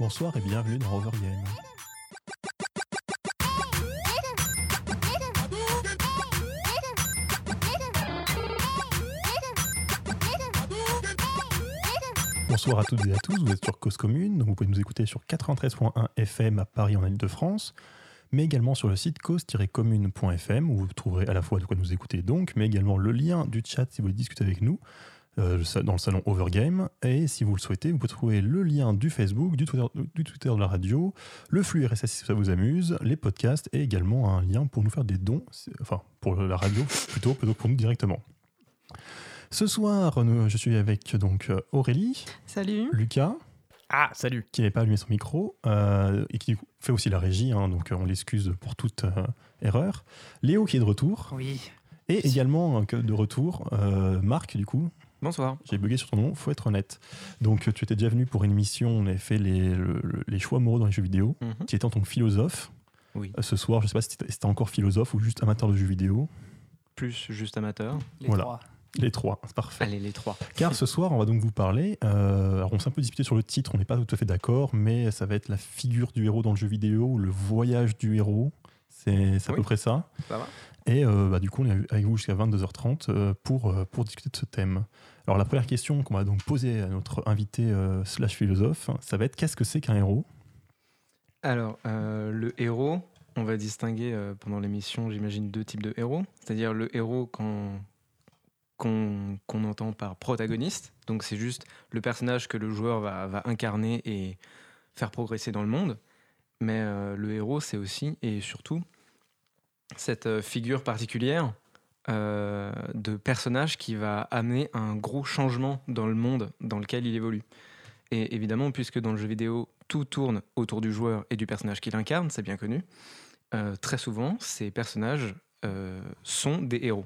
Bonsoir et bienvenue dans Overgame. Bonsoir à toutes et à tous, vous êtes sur Cause Commune, donc vous pouvez nous écouter sur 93.1 FM à Paris en Ile-de-France, mais également sur le site cause-commune.fm où vous trouverez à la fois de quoi nous écouter donc, mais également le lien du chat si vous voulez discuter avec nous dans le salon Overgame. Et si vous le souhaitez, vous pouvez trouver le lien du Facebook, du Twitter, du Twitter de la radio, le flux RSS si ça vous amuse, les podcasts et également un lien pour nous faire des dons, enfin pour la radio plutôt, plutôt que pour nous directement. Ce soir, nous- je suis avec donc euh, Aurélie, Salut. Lucas, Ah, salut. qui n'avait pas allumé son micro euh, et qui fait aussi la régie, hein, donc euh, on l'excuse pour toute euh, erreur. Léo qui est de retour Oui. et également euh, que de retour euh, Marc du coup. Bonsoir. J'ai bugué sur ton nom, faut être honnête. Donc tu étais déjà venu pour une émission, on avait fait les, le- le- les choix moraux dans les jeux vidéo. Tu étais en tant que philosophe. Oui. Euh, Ce soir, je sais pas si t'étais si encore philosophe ou juste amateur de jeux vidéo. Plus juste amateur. Les Voilà. trois. Les trois, c'est parfait. Allez, les trois. Car ce soir, on va donc vous parler. euh, alors, on s'est un peu disputé sur le titre, on n'est pas tout à fait d'accord, mais ça va être la figure du héros dans le jeu vidéo, ou le voyage du héros. C'est c'est à Oui. peu près ça. Ça va Et euh, bah, du coup, on est avec vous jusqu'à 22h30 euh, pour, euh, pour discuter de ce thème. Alors, la première question qu'on va donc poser à notre invité slash philosophe, ça va être qu'est-ce que c'est qu'un héros? Alors, le héros, on va distinguer pendant l'émission, j'imagine, deux types de héros. C'est-à-dire le héros qu'on entend par protagoniste. Donc, c'est juste le personnage que le joueur va, va incarner et faire progresser dans le monde. Mais le héros, c'est aussi et surtout cette euh, figure particulière euh, de personnage qui va amener un gros changement dans le monde dans lequel il évolue. Et évidemment, puisque dans le jeu vidéo, tout tourne autour du joueur et du personnage qu'il incarne, c'est bien connu, euh, très souvent, ces personnages sont des héros.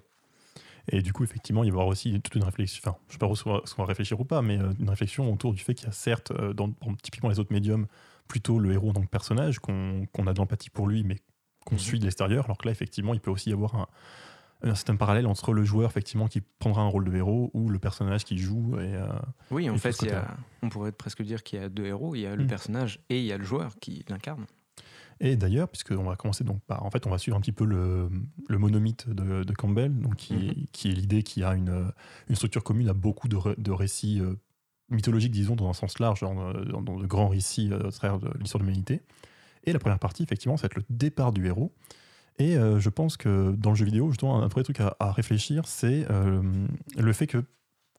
Et du coup, effectivement, il va y avoir aussi toute une réflexion, enfin, je ne sais pas ce qu'on va réfléchir ou pas, mais une réflexion autour du fait qu'il y a certes, dans, typiquement les autres médiums, plutôt le héros que personnage, qu'on qu'on a de l'empathie pour lui, mais qu'on Mhm. suit de l'extérieur, alors que là, effectivement, il peut aussi y avoir un, un certain parallèle entre le joueur, effectivement, qui prendra un rôle de héros, ou le personnage qui joue. Et, euh, Oui, en Et fait, il y a- on pourrait presque dire qu'il y a deux héros. Il y a le Mm. personnage et il y a le joueur qui l'incarne. Et d'ailleurs, puisqu'on va commencer donc par, en fait, on va suivre un petit peu le, le monomythe de, de Campbell, donc qui, Mhm. qui est l'idée qu'il y a une, une structure commune à beaucoup de, ré- de récits euh, mythologiques, disons, dans un sens large, dans, dans- de grands récits euh, au travers de l'histoire de l'humanité. Et la première partie, effectivement, ça va être le départ du héros. Et euh, je pense que dans le jeu vidéo, justement, un vrai truc à, réfléchir, c'est euh, le fait que,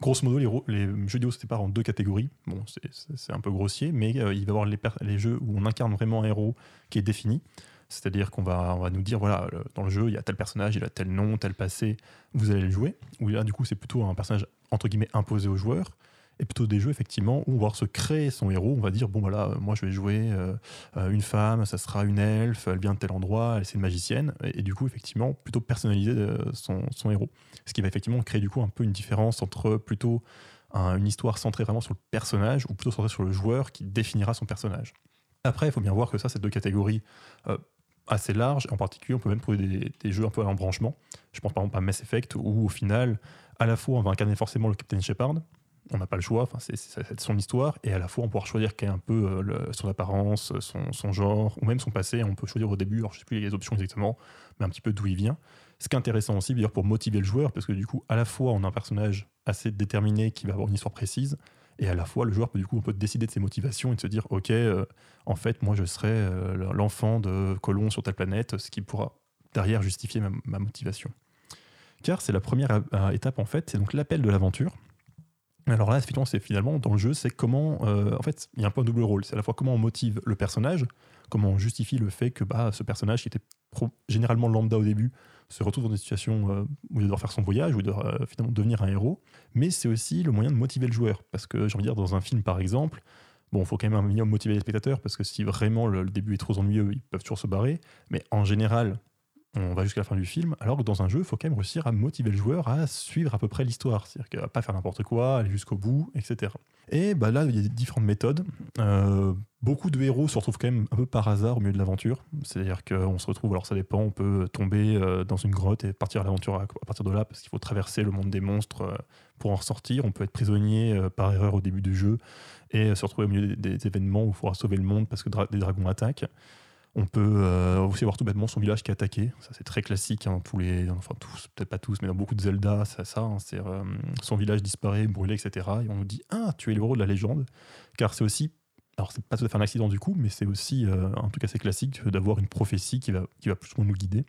grosso modo, les, jeux vidéo se séparent en deux catégories. Bon, c'est- un peu grossier, mais euh, il va y avoir les, jeux où on incarne vraiment un héros qui est défini. C'est-à-dire qu'on va, on va nous dire, voilà, dans le jeu, il y a tel personnage, il a tel nom, tel passé, vous allez le jouer. Ou là, du coup, c'est plutôt un personnage, entre guillemets, imposé au joueur. Et plutôt des jeux, effectivement, où on va se créer son héros. On va dire, bon, voilà, euh, moi, je vais jouer euh, euh, une femme, ça sera une elfe, elle vient de tel endroit, elle c'est une magicienne. Et, du coup, effectivement, plutôt personnaliser son, héros. Ce qui va effectivement créer, du coup, un peu une différence entre plutôt un- une histoire centrée vraiment sur le personnage ou plutôt centrée sur le joueur qui définira son personnage. Après, il faut bien voir que ça, c'est deux catégories euh, assez larges. En particulier, on peut même trouver des, des jeux un peu à l'embranchement. Je pense par exemple à Mass Effect, où au final, à la fois, on va incarner forcément le Captain Shepard. On n'a pas le choix, c'est son histoire, et à la fois on pourra choisir quel un peu euh, son apparence, son, genre, ou même son passé. On peut choisir au début, je ne sais plus les options exactement, mais un petit peu d'où il vient. Ce qui est intéressant aussi, d'ailleurs, pour motiver le joueur, parce que du coup, à la fois on a un personnage assez déterminé qui va avoir une histoire précise, et à la fois le joueur peut décider de ses motivations et de se dire, ok, euh, en fait, moi je serai euh, l'enfant de colon sur telle planète, ce qui pourra derrière justifier ma, motivation. Car c'est la première étape en fait, c'est donc l'appel de l'aventure. Alors là, effectivement, c'est finalement dans le jeu, c'est comment. euh, en fait, il y a un peu un double rôle. C'est à la fois comment on motive le personnage, comment on justifie le fait que bah, ce personnage qui était généralement lambda au début se retrouve dans des situations euh, où il doit faire son voyage, où il doit euh, finalement devenir un héros. Mais c'est aussi le moyen de motiver le joueur. Parce que, j'ai envie de dire, dans un film par exemple, bon, il faut quand même un minimum motiver les spectateurs, parce que si vraiment le début est trop ennuyeux, ils peuvent toujours se barrer. Mais en général, on va jusqu'à la fin du film, alors que dans un jeu, il faut quand même réussir à motiver le joueur à suivre à peu près l'histoire, c'est-à-dire qu'à pas faire n'importe quoi, aller jusqu'au bout, etc. Et bah là, il y a différentes méthodes. Euh, beaucoup de héros se retrouvent quand même un peu par hasard au milieu de l'aventure, c'est-à-dire qu'on se retrouve, alors ça dépend, on peut tomber euh, dans une grotte et partir à l'aventure à, partir de là, parce qu'il faut traverser le monde des monstres euh, pour en ressortir, on peut être prisonnier par erreur au début du jeu et se retrouver au milieu des, des événements où il faudra sauver le monde parce que des dragons attaquent. On peut euh, aussi avoir tout bêtement son village qui est attaqué. Ça, c'est très classique. Hein, tous les, enfin, tous, peut-être pas tous, mais dans beaucoup de Zelda, c'est ça. Hein, c'est euh, son village disparaît, brûlé, etc. Et on nous dit Ah, tu es le héros de la légende. Car c'est aussi. Alors, c'est pas tout à fait un accident du coup, mais c'est aussi, euh, en tout cas, c'est classique d'avoir une prophétie qui va, qui va plus ou moins nous guider.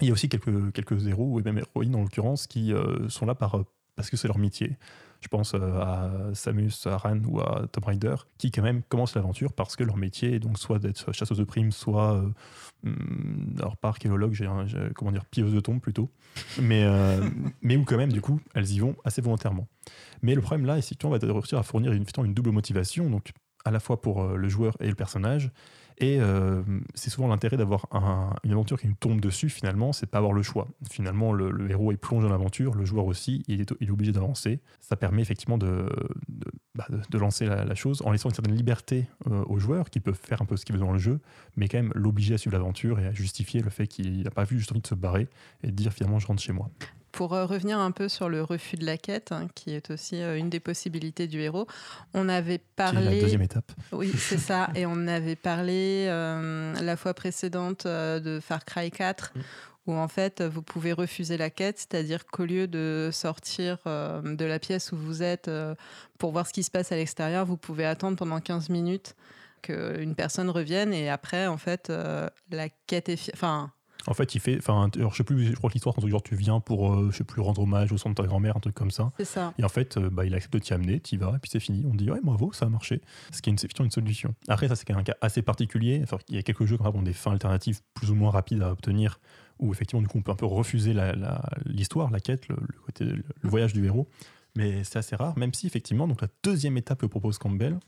Il y a aussi quelques, quelques héros, et même héroïnes en l'occurrence, qui sont là par, parce que c'est leur métier. Je pense euh, à Samus Aran ou à Tomb Raider, qui quand même commencent l'aventure parce que leur métier est donc soit d'être chasseuse de primes, soit, euh, hmm, alors pas archéologue, j'ai comment dire, pilleuse de tombes plutôt, mais, euh, mais où quand même, du coup, elles y vont assez volontairement. Mais le problème là, c'est qu'on va réussir à fournir une, une double motivation, donc à la fois pour le joueur et le personnage, et euh, c'est souvent l'intérêt d'avoir une aventure qui nous tombe dessus, finalement, c'est pas avoir le choix. Finalement, le, héros est plongé dans l'aventure, le joueur aussi, il est, obligé d'avancer. Ça permet effectivement de, de, bah, lancer la, chose en laissant une certaine liberté euh, au joueur qui peut faire un peu ce qu'il veut dans le jeu, mais quand même l'obliger à suivre l'aventure et à justifier le fait qu'il n'a pas vu juste envie de se barrer et de dire finalement je rentre chez moi. Pour euh, revenir un peu sur le refus de la quête, hein, qui est aussi euh, une des possibilités du héros, on avait parlé. la deuxième étape. Oui, c'est ça. Et on avait parlé euh, la fois précédente de Far Cry 4, mm. où en fait vous pouvez refuser la quête, c'est-à-dire qu'au lieu de sortir de la pièce où vous êtes pour voir ce qui se passe à l'extérieur, vous pouvez attendre pendant 15 minutes qu'une personne revienne et après en fait la quête est enfin en fait, il fait. Enfin, je sais plus, je crois que l'histoire, quand genre, tu viens pour, euh, je sais plus, rendre hommage au son de ta grand-mère, un truc comme ça. C'est ça. Et en fait, euh, bah, il accepte de t'y amener, tu y vas, et puis c'est fini. On dit, ouais, bravo, ça a marché. Ce qui est une, une solution. Après, ça, c'est quand même un cas assez particulier. Enfin, il y a quelques jeux qui ont des fins alternatives plus ou moins rapides à obtenir, où effectivement, du coup, on peut un peu refuser l'histoire, la, la, quête, le, côté, le, voyage du héros. Mais c'est assez rare, même si, effectivement, donc la deuxième étape que propose Campbell,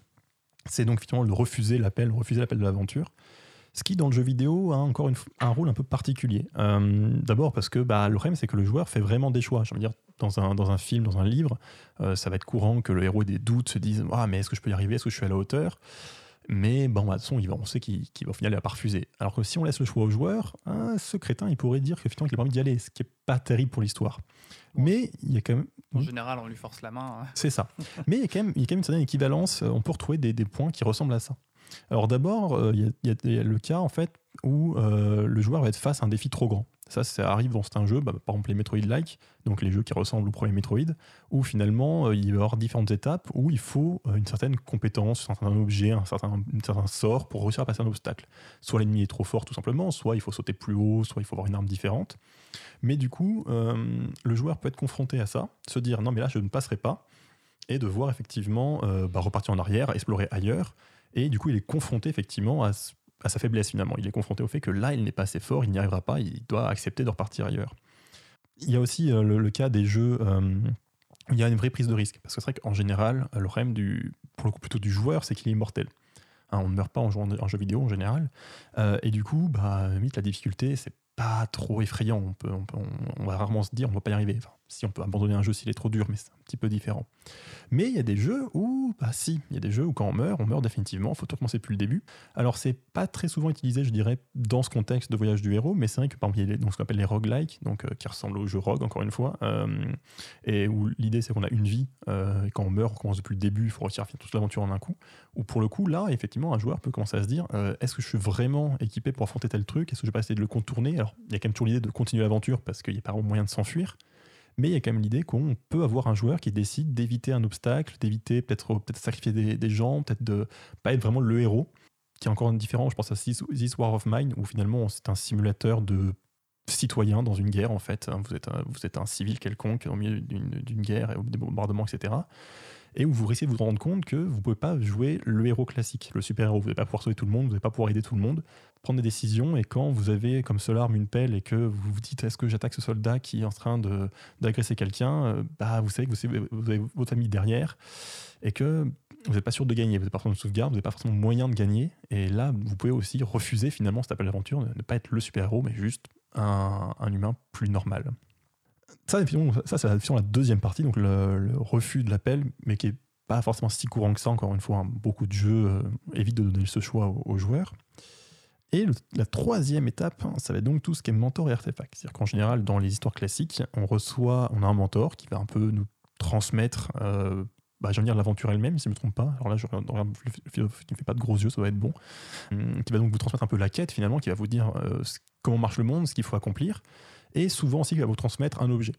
c'est donc effectivement le refuser l'appel, refuser l'appel de l'aventure. Ce qui, dans le jeu vidéo, a encore une, un rôle un peu particulier. Euh, d'abord parce que bah, le problème, c'est que le joueur fait vraiment des choix. Je veux dire, dans un, dans un film, dans un livre, euh, ça va être courant que le héros ait des doutes, se dise ah, mais est-ce que je peux y arriver? Est-ce que je suis à la hauteur? Mais bon, bah, de toute façon, il va, on sait qu'il va au final pas refuser. Alors que si on laisse le choix au joueur, hein, ce crétin, il pourrait dire que finalement, il a pas envie d'y aller, ce qui est pas terrible pour l'histoire. Mais il y a quand même. En général, on lui force la main. Hein. C'est ça. Mais il y, a quand même, il y a quand même une certaine équivalence. On peut retrouver des, des points qui ressemblent à ça. Alors d'abord, euh, il y, a le cas en fait où euh, le joueur va être face à un défi trop grand. Ça, arrive dans certains jeux, bah, par exemple les Metroid-like, donc les jeux qui ressemblent au premier Metroid, où finalement euh, il va y avoir différentes étapes où il faut une certaine compétence, un certain objet, un certain, sort pour réussir à passer un obstacle. Soit l'ennemi est trop fort tout simplement, soit il faut sauter plus haut, soit il faut avoir une arme différente. Mais du coup, le joueur peut être confronté à ça, se dire non mais là je ne passerai pas, et de voir effectivement bah, repartir en arrière, explorer ailleurs, et du coup, il est confronté effectivement à, sa faiblesse finalement. Il est confronté au fait que là, il n'est pas assez fort, il n'y arrivera pas, il doit accepter de repartir ailleurs. Il y a aussi euh, le, cas des jeux euh, où il y a une vraie prise de risque. Parce que c'est vrai qu'en général, le problème du, pour le coup plutôt du joueur, c'est qu'il est immortel. Hein, on ne meurt pas en jouant en jeu vidéo en général. Euh, et du coup, bah, limite, la difficulté, c'est pas trop effrayant. On, peut, on, va rarement se dire on va pas y arriver. Si on peut abandonner un jeu s'il est trop dur, mais c'est un petit peu différent. Mais il y a des jeux où, bah si, il y a des jeux où quand on meurt, on meurt définitivement, il faut tout recommencer depuis le début. Alors c'est pas très souvent utilisé, je dirais, dans ce contexte de voyage du héros, mais c'est vrai que par exemple, il y a donc, ce qu'on appelle les roguelikes, donc, euh, qui ressemblent au jeu rogue, encore une fois, euh, et où l'idée c'est qu'on a une vie, euh, et quand on meurt, on commence depuis le début, il faut finir toute l'aventure en un coup. Ou pour le coup, là, effectivement, un joueur peut commencer à se dire, est-ce que je suis vraiment équipé pour affronter tel truc? Est-ce que je vais pas essayer de le contourner? Alors, il y a quand même toujours l'idée de continuer l'aventure parce qu'il n'y a pas moyen de s'enfuir. Mais il y a quand même l'idée qu'on peut avoir un joueur qui décide d'éviter un obstacle, d'éviter peut-être peut sacrifier des, gens, peut-être de pas être vraiment le héros, qui est encore différent. Je pense à This War of Mine, où finalement c'est un simulateur de citoyen dans une guerre en fait. Vous êtes un, vous êtes un civil quelconque au milieu d'une guerre et des bombardements, etc et où vous risquez de vous rendre compte que vous ne pouvez pas jouer le héros classique, le super-héros. Vous n'allez pas pouvoir sauver tout le monde, vous n'allez pas pouvoir aider tout le monde. Prendre des décisions, et quand vous avez comme seule arme une pelle et que vous vous dites est-ce que j'attaque ce soldat qui est en train d'agresser quelqu'un, euh, bah, vous savez que vous, avez votre ami derrière et que vous n'êtes pas sûr de gagner, vous n'avez pas forcément de sauvegarde, vous n'avez pas forcément moyen de gagner. Et là, vous pouvez aussi refuser finalement cet appel d'aventure, ne pas être le super-héros, mais juste un, un humain plus normal. Ça, ça c'est la deuxième partie, donc le, refus de l'appel, mais qui est pas forcément si courant que ça, encore une fois. Hein. Beaucoup de jeux euh, évitent de donner ce choix aux, joueurs. Et la troisième étape, hein, ça va être donc tout ce qui est mentor et artefact. C'est-à-dire qu'en général, dans les histoires classiques, on reçoit, on a un mentor qui va un peu nous transmettre, euh, bah, dire l'aventure elle-même, si je ne me trompe pas. Alors là, je ne fait pas de gros yeux, ça va être bon. Hum, qui va donc vous transmettre un peu la quête, finalement, qui va vous dire euh, comment marche le monde, ce qu'il faut accomplir et souvent aussi qui va vous transmettre un objet.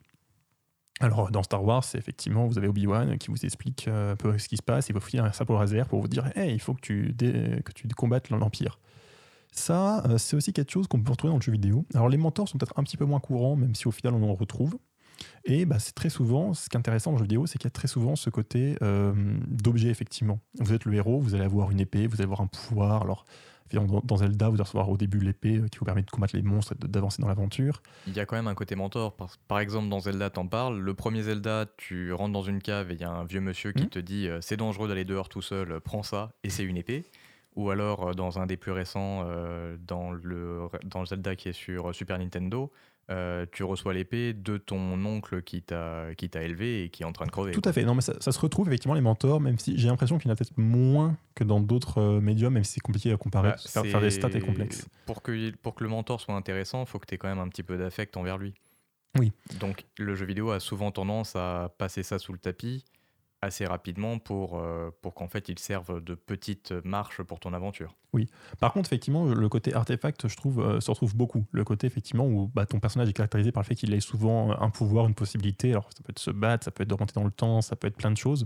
Alors, dans Star Wars, c'est effectivement, vous avez Obi-Wan qui vous explique euh, un peu ce qui se passe, il va vous filer un sabre laser pour vous dire hey, il faut que tu, que tu combattes l'Empire. Ça, euh, c'est aussi quelque chose qu'on peut retrouver dans le jeu vidéo. Alors, les mentors sont peut-être un petit peu moins courants, même si au final on en retrouve. Et bah, c'est très souvent, ce qui est intéressant dans le jeu vidéo, c'est qu'il y a très souvent ce côté euh, d'objet, effectivement. Vous êtes le héros, vous allez avoir une épée, vous allez avoir un pouvoir. Alors, dans, Zelda, vous allez recevoir au début l'épée euh, qui vous permet de combattre les monstres et d'avancer dans l'aventure. Il y a quand même un côté mentor. Par, exemple, dans Zelda, t'en parles. Le premier Zelda, tu rentres dans une cave et il y a un vieux monsieur qui hmm. te dit c'est dangereux d'aller dehors tout seul, prends ça et c'est une épée. Ou alors, euh, dans un des plus récents, dans, le, dans Zelda qui est sur Super Nintendo, euh, tu reçois l'épée de ton oncle qui t'a élevé et qui est en train de crever. Tout à fait. Non, mais ça, se retrouve effectivement les mentors, même si j'ai l'impression qu'il y en a peut-être moins que dans d'autres euh, médiums, même si c'est compliqué à comparer. Bah, faire, des stats est complexe. Pour que, pour que le mentor soit intéressant, il faut que tu aies quand même un petit peu d'affect envers lui. Oui. Donc le jeu vidéo a souvent tendance à passer ça sous le tapis assez rapidement pour, euh, pour qu'en fait ils servent de petite marche pour ton aventure. Oui. Par contre, effectivement, le côté artefact, je trouve, euh, se retrouve beaucoup. Le côté, effectivement, où bah, ton personnage est caractérisé par le fait qu'il ait souvent un pouvoir, une possibilité. Alors, ça peut être se battre, ça peut être de remonter dans le temps, ça peut être plein de choses.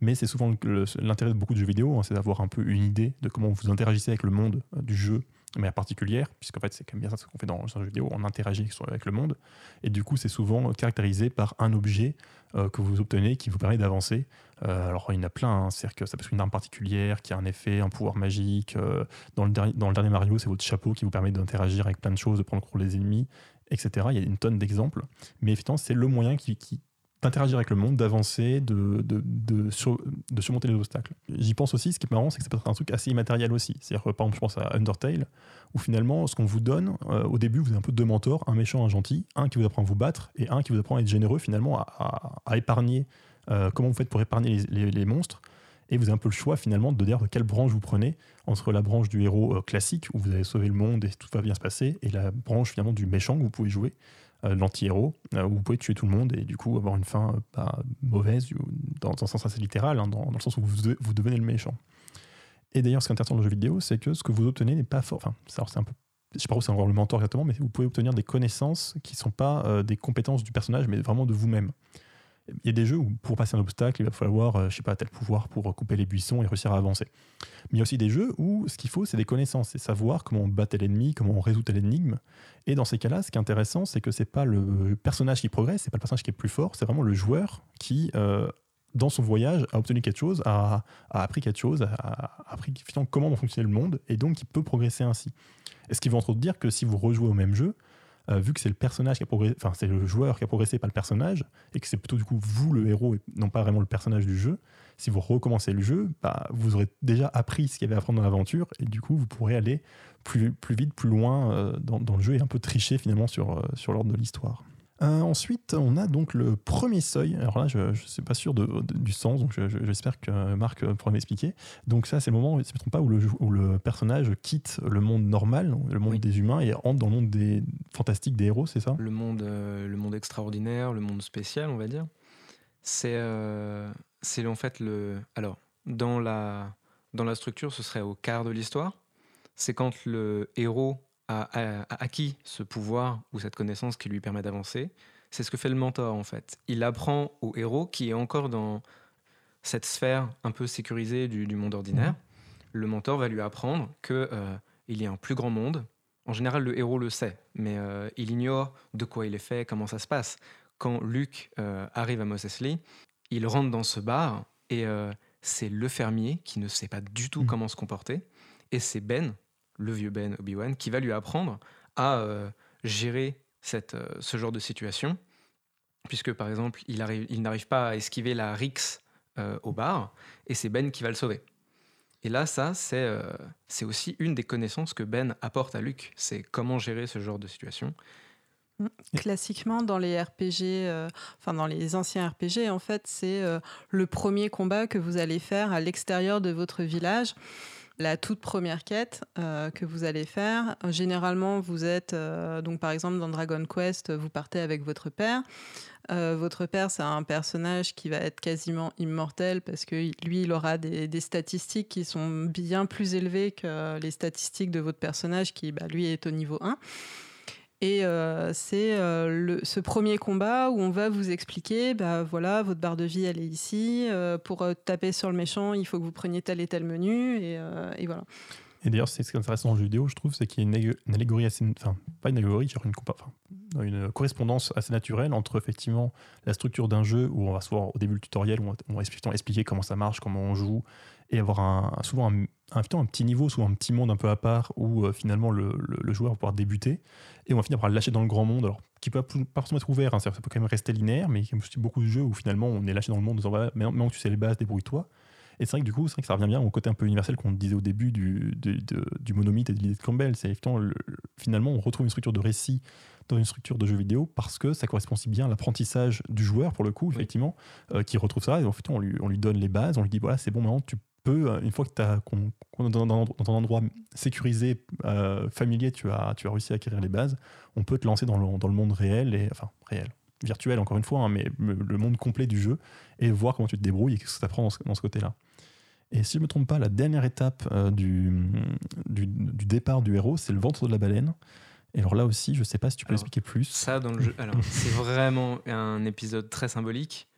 Mais c'est souvent l'intérêt de beaucoup de jeux vidéo, hein, c'est d'avoir un peu une idée de comment vous interagissez avec le monde euh, du jeu de manière particulière, puisqu'en fait c'est quand même bien ça ce qu'on fait dans un jeu vidéo, on interagit avec le monde, et du coup c'est souvent caractérisé par un objet euh, que vous obtenez qui vous permet d'avancer. Euh, alors il y en a plein, hein. c'est-à-dire que ça peut être une arme particulière qui a un effet, un pouvoir magique. Euh, dans, le dernier, dans le dernier Mario, c'est votre chapeau qui vous permet d'interagir avec plein de choses, de prendre le contrôle des ennemis, etc. Il y a une tonne d'exemples, mais effectivement c'est le moyen qui, qui d'interagir avec le monde, d'avancer, de, de, de, surmonter les obstacles. J'y pense aussi, ce qui est marrant, c'est que ça peut être un truc assez immatériel aussi. C'est-à-dire, par exemple, je pense à Undertale, où finalement, ce qu'on vous donne, euh, au début, vous avez un peu deux mentors, un méchant, un gentil, un qui vous apprend à vous battre, et un qui vous apprend à être généreux, finalement, à, épargner, euh, comment vous faites pour épargner les, les, monstres. Et vous avez un peu le choix, finalement, de dire de quelle branche vous prenez, entre la branche du héros euh, classique, où vous allez sauver le monde et tout va bien se passer, et la branche, finalement, du méchant que vous pouvez jouer l'anti-héros, euh, où vous pouvez tuer tout le monde et du coup avoir une fin euh, pas mauvaise, dans, un sens assez littéral, hein, dans, le sens où vous, vous, devenez le méchant. Et d'ailleurs, ce qui est intéressant dans le jeu vidéo, c'est que ce que vous obtenez n'est pas fort. Enfin, c'est un peu. Je sais pas où c'est encore le mentor exactement, mais vous pouvez obtenir des connaissances qui ne sont pas des compétences du personnage, mais vraiment de vous-même il y a des jeux où pour passer un obstacle, il va falloir, euh, je sais pas, tel pouvoir pour couper les buissons et réussir à avancer. Mais il y a aussi des jeux où ce qu'il faut, c'est des connaissances, c'est savoir comment on bat l'ennemi, comment on résout l'énigme. Et dans ces cas-là, ce qui est intéressant, c'est que c'est pas le personnage qui progresse, c'est pas le personnage qui est plus fort, c'est vraiment le joueur qui, euh, dans son voyage, a obtenu quelque chose, a, appris quelque chose, a, appris comment fonctionne le monde, et donc il peut progresser ainsi. Et ce qui veut entre autres dire que si vous rejouez au même jeu, euh, vu que c'est le personnage qui a progressé, enfin c'est le joueur qui a progressé, pas le personnage, et que c'est plutôt du coup vous le héros et non pas vraiment le personnage du jeu, si vous recommencez le jeu, bah, vous aurez déjà appris ce qu'il y avait à apprendre dans l'aventure, et du coup vous pourrez aller plus, plus vite, plus loin euh, dans, dans, le jeu et un peu tricher finalement sur, euh, sur l'ordre de l'histoire. Euh, ensuite, on a donc le premier seuil. Alors là, je ne suis pas sûr du sens, donc j'espère que Marc pourra m'expliquer. Donc ça, c'est le moment, si je ne me trompe pas, où le, où le, personnage quitte le monde normal, le monde des humains, et entre dans le monde des fantastiques des héros, c'est ça? Le monde, euh, le monde extraordinaire, le monde spécial, on va dire. C'est euh, en fait le... Alors, dans la, dans la structure, ce serait au quart de l'histoire. C'est quand le héros a, acquis ce pouvoir ou cette connaissance qui lui permet d'avancer. C'est ce que fait le mentor en fait. Il apprend au héros qui est encore dans cette sphère un peu sécurisée du, monde ordinaire. Mhm. Le mentor va lui apprendre que euh, il y a un plus grand monde. En général, le héros le sait, mais euh, il ignore de quoi il est fait, comment ça se passe. Quand Luke euh, arrive à Mos Eisley, il rentre dans ce bar et c'est le fermier qui ne sait pas du tout mhm. comment se comporter. Et c'est Ben, le vieux Ben Obi-Wan, qui va lui apprendre à euh, gérer cette, euh, ce genre de situation, puisque par exemple, il, il n'arrive pas à esquiver la Rix euh, au bar, et c'est Ben qui va le sauver. Et là, ça, c'est c'est aussi une des connaissances que Ben apporte à Luc. C'est comment gérer ce genre de situation. Classiquement, dans les RPG, enfin dans les anciens RPG, en fait, c'est le premier combat que vous allez faire à l'extérieur de votre village. La toute première quête euh, que vous allez faire, généralement, vous êtes, donc par exemple dans Dragon Quest, vous partez avec votre père. votre père, c'est un personnage qui va être quasiment immortel parce que lui, il aura des, des, statistiques qui sont bien plus élevées que les statistiques de votre personnage qui, bah, lui, est au niveau 1. Et euh, c'est euh, ce premier combat où on va vous expliquer, bah voilà, votre barre de vie elle est ici. Euh, pour taper sur le méchant, il faut que vous preniez tel et tel menu, et, voilà. Et d'ailleurs, c'est ce qui est intéressant dans le jeu vidéo, je trouve, c'est qu'il y a une, allégorie assez, enfin pas une allégorie, genre une, enfin, une correspondance assez naturelle entre effectivement la structure d'un jeu où on va se voir au début du tutoriel, où on va expliquer comment ça marche, comment on joue, et avoir un, souvent un, un, un, petit niveau, souvent un petit monde un peu à part où euh, finalement le, le, joueur va pouvoir débuter et on va finir par le lâcher dans le grand monde, alors qui peut pas forcément être ouvert, hein, ça peut quand même rester linéaire, mais il y a aussi beaucoup de jeux où finalement on est lâché dans le monde en disant voilà, maintenant que tu sais les bases, débrouille-toi. Et c'est vrai que du coup, c'est vrai que ça revient bien au côté un peu universel qu'on disait au début du, du, du monomythe et de l'idée de Campbell. C'est finalement, on retrouve une structure de récit dans une structure de jeu vidéo parce que ça correspond si bien à l'apprentissage du joueur, pour le coup, effectivement, euh, qui retrouve ça. Et en fait, on lui, on lui donne les bases, on lui dit voilà, c'est bon, maintenant tu euh, une fois que tu as dans, dans, ton endroit sécurisé, euh, familier, tu as, tu as réussi à acquérir les bases, on peut te lancer dans le, dans le monde réel, et, enfin réel, virtuel encore une fois, hein, mais le monde complet du jeu, et voir comment tu te débrouilles et qu'est-ce que ça prend dans ce, côté-là. Et si je ne me trompe pas, la dernière étape euh, du, du, départ du héros, c'est le ventre de la baleine. Et alors là aussi, je ne sais pas si tu peux expliquer plus. Ça, dans le jeu, alors c'est vraiment un épisode très symbolique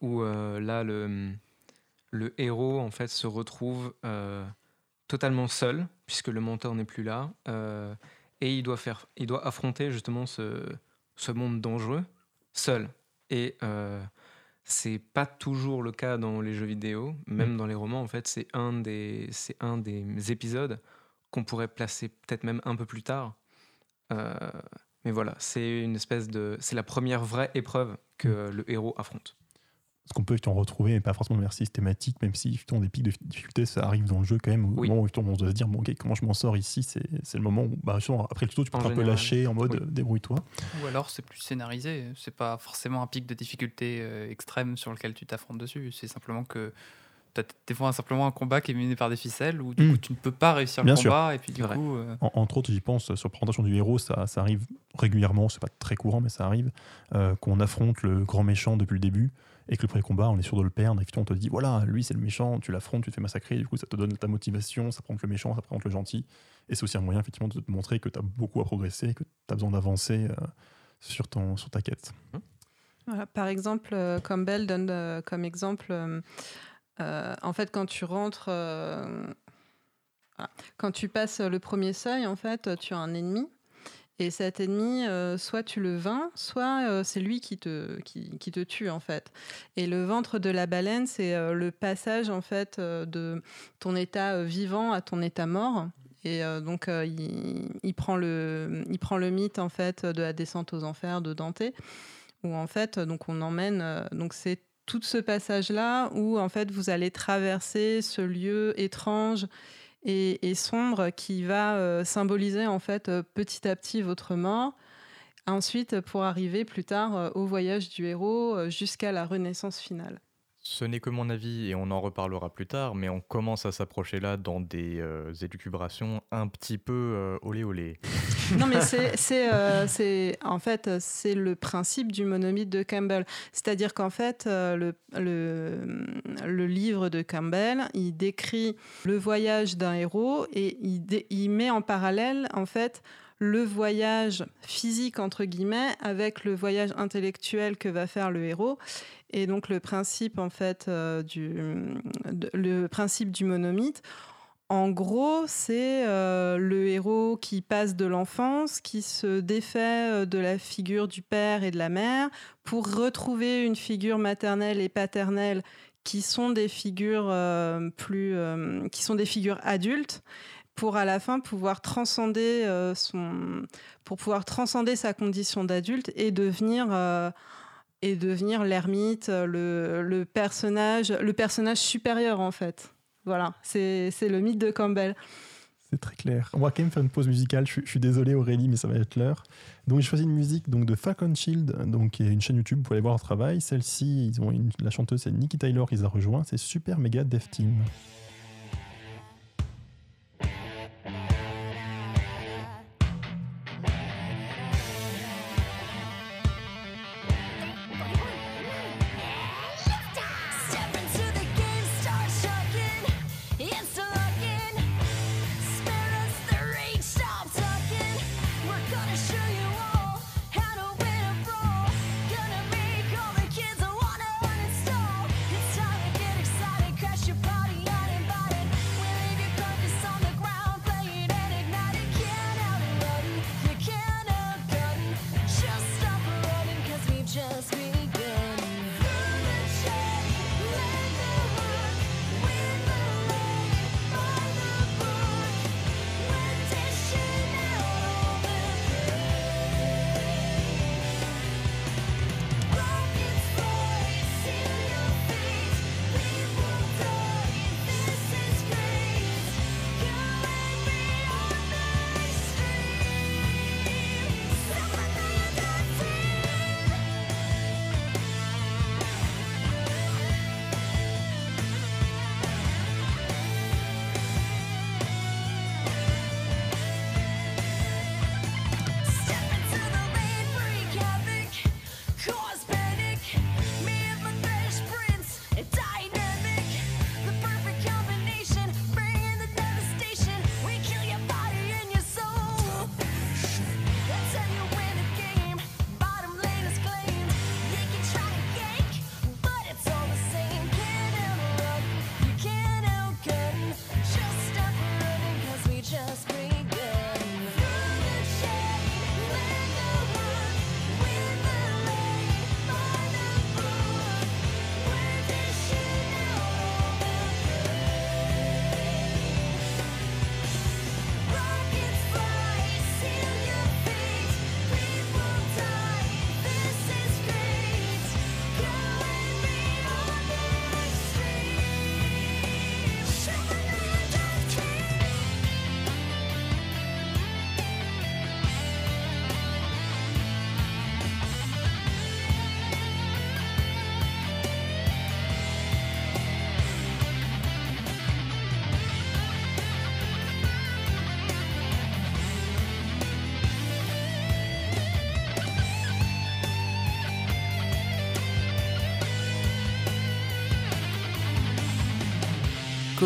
où là, le, le héros en fait se retrouve euh, totalement seul puisque le mentor n'est plus là euh, et il doit faire, il doit affronter justement ce, ce monde dangereux seul et euh, c'est pas toujours le cas dans les jeux vidéo, même mm. dans les romans en fait c'est un des c'est un des épisodes qu'on pourrait placer peut-être même un peu plus tard. mais voilà, c'est une espèce de c'est la première vraie épreuve que mm. le héros affronte ce qu'on peut en retrouver, mais pas forcément de manière systématique, même si effectivement, des pics de difficulté, ça arrive dans le jeu quand même, au moment où on doit se dire, bon, ok, comment je m'en sors ici, c'est le moment où, bah, après le tuto, tu peux un peu lâcher en mode débrouille-toi. Ou alors c'est plus scénarisé, c'est pas forcément un pic de difficulté euh, extrême sur lequel tu t'affrontes dessus, c'est simplement que tu as des fois simplement un combat qui est mené par des ficelles où du hmm. coup tu ne peux pas réussir le combat et puis du coup euh, entre autres j'y pense sur la présentation du héros ça, ça arrive régulièrement c'est pas très courant mais ça arrive euh, qu'on affronte le grand méchant depuis le début et que le premier combat, on est sûr de le perdre, et on te dit, voilà, lui c'est le méchant, tu l'affrontes, tu te fais massacrer, du coup ça te donne ta motivation, ça prend le méchant, ça prend le gentil, et c'est aussi un moyen effectivement de te montrer que tu as beaucoup à progresser, que tu as besoin d'avancer euh, sur, ton, sur ta quête. par exemple, euh, Campbell donne euh, comme exemple, en fait quand tu rentres... Quand tu passes le premier seuil, en fait, tu as un ennemi et cet ennemi, euh, soit tu le vains, soit euh, c'est lui qui te, qui, te tue en fait. Et le ventre de la baleine, c'est euh, le passage en fait de ton état vivant à ton état mort. Et donc il, prend le, il prend le mythe en fait de la descente aux enfers de Dante, où en fait donc on emmène donc c'est tout ce passage là où en fait vous allez traverser ce lieu étrange et, sombre qui va euh, symboliser en fait euh, petit à petit votre mort. Ensuite, pour arriver plus tard euh, au voyage du héros jusqu'à la renaissance finale. Ce n'est que mon avis et on en reparlera plus tard, mais on commence à s'approcher là dans des euh, élucubrations un petit peu euh, olé olé. non, mais c'est euh, en fait c'est le principe du monomythe de Campbell, c'est-à-dire qu'en fait le, le, le, livre de Campbell il décrit le voyage d'un héros et il, il met en parallèle en fait le voyage physique entre guillemets avec le voyage intellectuel que va faire le héros et donc le principe en fait euh, du le principe du monomythe. En gros, c'est euh, le héros qui passe de l'enfance, qui se défait euh, de la figure du père et de la mère pour retrouver une figure maternelle et paternelle qui sont des figures plus, qui sont des figures adultes pour à la fin pouvoir transcender son, pour pouvoir transcender sa condition d'adulte et devenir et devenir l'ermite, le, le, personnage, le personnage supérieur en fait. Voilà, c'est le mythe de Campbell. C'est très clair. On va quand même faire une pause musicale. Je, suis désolé Aurélie, mais ça va être l'heure. Donc j'ai choisi une musique donc, de Falcon Shield, donc, qui est une chaîne YouTube, vous pouvez aller voir leur travail. Celle-ci, ils ont la chanteuse, c'est Nikki Taylor, ils a rejoint. C'est super méga Dev Team.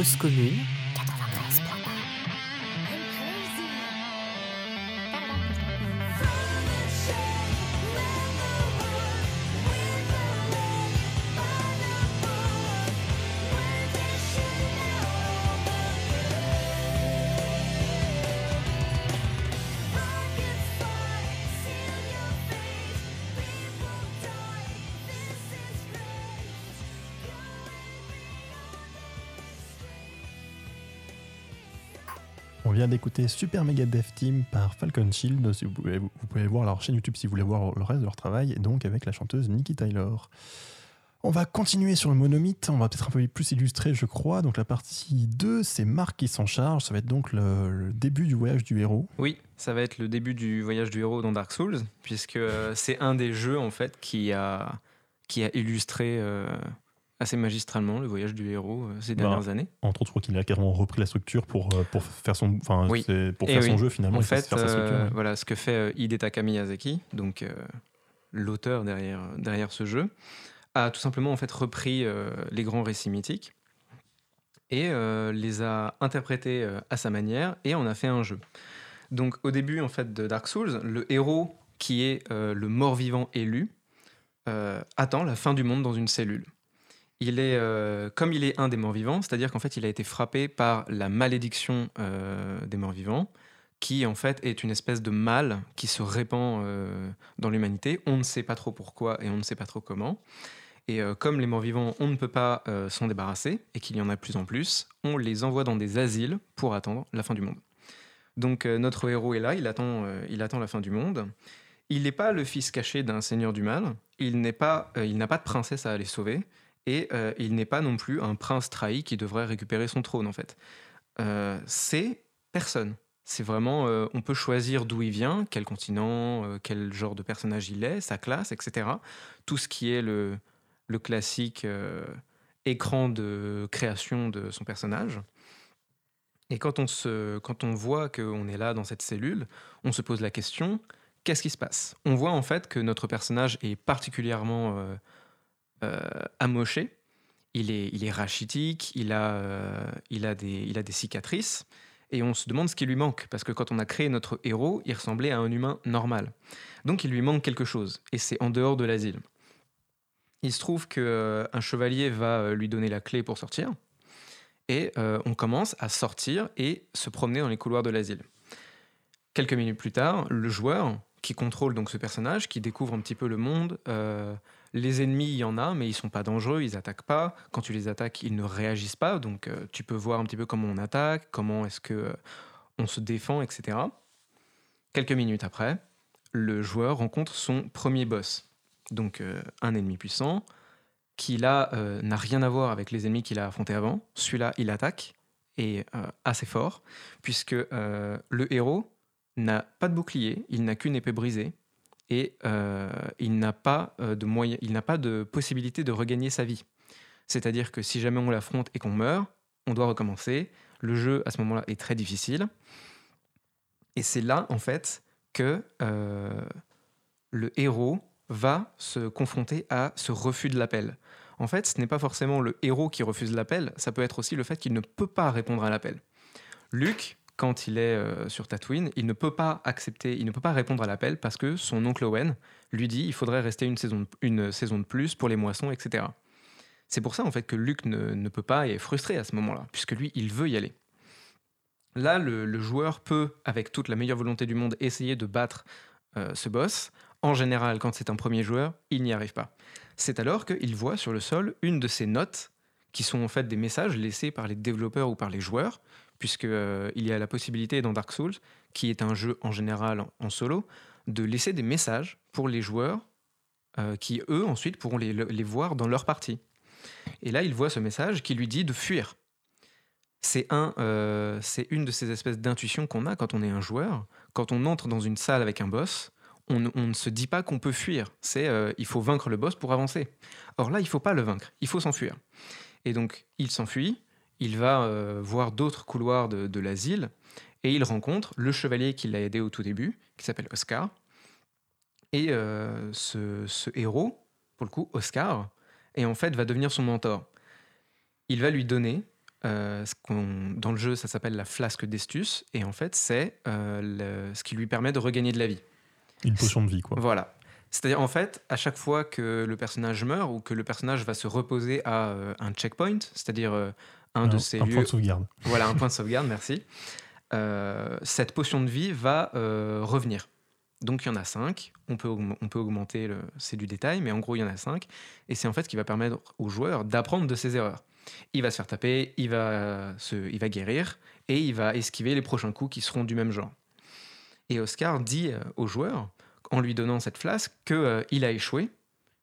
Cause commune d'écouter Super Mega Dev Team par Falcon Shield. Vous pouvez, voir leur chaîne YouTube si vous voulez voir le reste de leur travail, et donc avec la chanteuse Nikki Taylor. On va continuer sur le monomythe, on va peut-être un peu plus illustrer, je crois. Donc la partie 2, c'est Marc qui s'en charge. Ça va être donc le, début du voyage du héros. Oui, ça va être le début du voyage du héros dans Dark Souls, puisque c'est un des jeux en fait qui a, qui a illustré euh, assez magistralement le voyage du héros euh, ces bah, dernières années. Entre autres, je crois qu'il a carrément repris la structure pour, euh, pour faire son, enfin, pour faire son jeu finalement. En fait, euh, voilà, ce que fait Hidetaka Miyazaki, donc l'auteur derrière, derrière ce jeu, a tout simplement en fait repris les grands récits mythiques et les a interprétés à sa manière et on a fait un jeu. Donc au début en fait de Dark Souls, le héros qui est le mort-vivant élu attend la fin du monde dans une cellule il est, euh, comme il est un des morts vivants, c'est-à-dire qu'en fait, il a été frappé par la malédiction euh, des morts vivants, qui en fait est une espèce de mal qui se répand euh, dans l'humanité. On ne sait pas trop pourquoi et on ne sait pas trop comment. Et comme les morts vivants, on ne peut pas s'en débarrasser et qu'il y en a de plus en plus, on les envoie dans des asiles pour attendre la fin du monde. Donc notre héros est là, il attend, il attend la fin du monde. Il n'est pas le fils caché d'un seigneur du mal. Il n'est pas, il n'a pas de princesse à aller sauver Et il n'est pas non plus un prince trahi qui devrait récupérer son trône, en fait. c'est personne. C'est vraiment, on peut choisir d'où il vient, quel continent, quel genre de personnage il est, sa classe, etc. Tout ce qui est le, classique écran de création de son personnage. Et quand on, se, quand on voit qu'on est là dans cette cellule, on se pose la question, qu'est-ce qui se passe? On voit en fait que notre personnage est particulièrement euh, euh, amoché, il est, il est rachitique, il a, euh, il, a des, il a des cicatrices, et on se demande ce qui lui manque, parce que quand on a créé notre héros, il ressemblait à un humain normal. Donc il lui manque quelque chose, et c'est en dehors de l'asile. Il se trouve qu'un euh, chevalier va euh, lui donner la clé pour sortir. Et euh, on commence à sortir et se promener dans les couloirs de l'asile. Quelques minutes plus tard, le joueur, qui contrôle donc ce personnage, qui découvre un petit peu le monde, les ennemis, il y en a, mais ils sont pas dangereux, ils attaquent pas. Quand tu les attaques, ils ne réagissent pas. Donc tu peux voir un petit peu comment on attaque, comment est-ce que on se défend, etc. Quelques minutes après, le joueur rencontre son premier boss donc euh, un ennemi puissant, qui là euh, n'a rien à voir avec les ennemis qu'il a affrontés avant. Celui-là, il attaque, et euh, assez fort, puisque le héros n'a pas de bouclier, il n'a qu'une épée brisée, et il n'a pas, de moyen, il n'a pas de possibilité de regagner sa vie. C'est-à-dire que si jamais on l'affronte et qu'on meurt, on doit recommencer. Le jeu, à ce moment-là, est très difficile. Et c'est là, en fait, que le héros va se confronter à ce refus de l'appel. En fait, ce n'est pas forcément le héros qui refuse l'appel, ça peut être aussi le fait qu'il ne peut pas répondre à l'appel. Luke, quand il est euh, sur Tatooine, il ne peut pas accepter, il ne peut pas répondre à l'appel parce que son oncle Owen lui dit il faudrait rester une saison, de, plus pour les moissons, etc. C'est pour ça en fait que Luke ne, peut pas et est frustré à ce moment-là, puisque lui, il veut y aller. Là, le, joueur peut, avec toute la meilleure volonté du monde, essayer de battre euh, ce boss en général, quand c'est un premier joueur, il n'y arrive pas. C'est alors qu'il voit sur le sol une de ces notes, qui sont en fait des messages laissés par les développeurs ou par les joueurs, puisqu'il euh, y a la possibilité dans Dark Souls, qui est un jeu en général en, solo, de laisser des messages pour les joueurs euh, qui, eux, ensuite pourront les, voir dans leur partie. Et là, il voit ce message qui lui dit de fuir. C'est un, euh, c'est une de ces espèces d'intuitions qu'on a quand on est un joueur. Quand on entre dans une salle avec un boss, on, ne se dit pas qu'on peut fuir. C'est il faut vaincre le boss pour avancer. Or là, il faut pas le vaincre, il faut s'enfuir. Et donc, il s'enfuit, il va euh, voir d'autres couloirs de, l'asile, et il rencontre le chevalier qui l'a aidé au tout début, qui s'appelle Oscar. Et euh, ce, héros, pour le coup, Oscar, et en fait va devenir son mentor. Il va lui donner ce qu'on, dans le jeu, ça s'appelle la flasque d'Estus, et en fait, c'est ce qui lui permet de regagner de la vie. Une potion de vie, quoi. Voilà. C'est-à-dire, en fait, à chaque fois que le personnage meurt ou que le personnage va se reposer à euh, un checkpoint, c'est-à-dire euh, un de ces un lieux. point de sauvegarde. Voilà, un point de sauvegarde, merci. Euh, cette potion de vie va revenir. Donc, il y en a cinq. On peut, on peut augmenter, le... c'est du détail, mais en gros, il y en a cinq. Et c'est en fait ce qui va permettre au joueur d'apprendre de ses erreurs. Il va se faire taper, il va, se... il va guérir et il va esquiver les prochains coups qui seront du même genre. Et Oscar dit euh, au joueur, en lui donnant cette flasque, qu'il euh, il a échoué,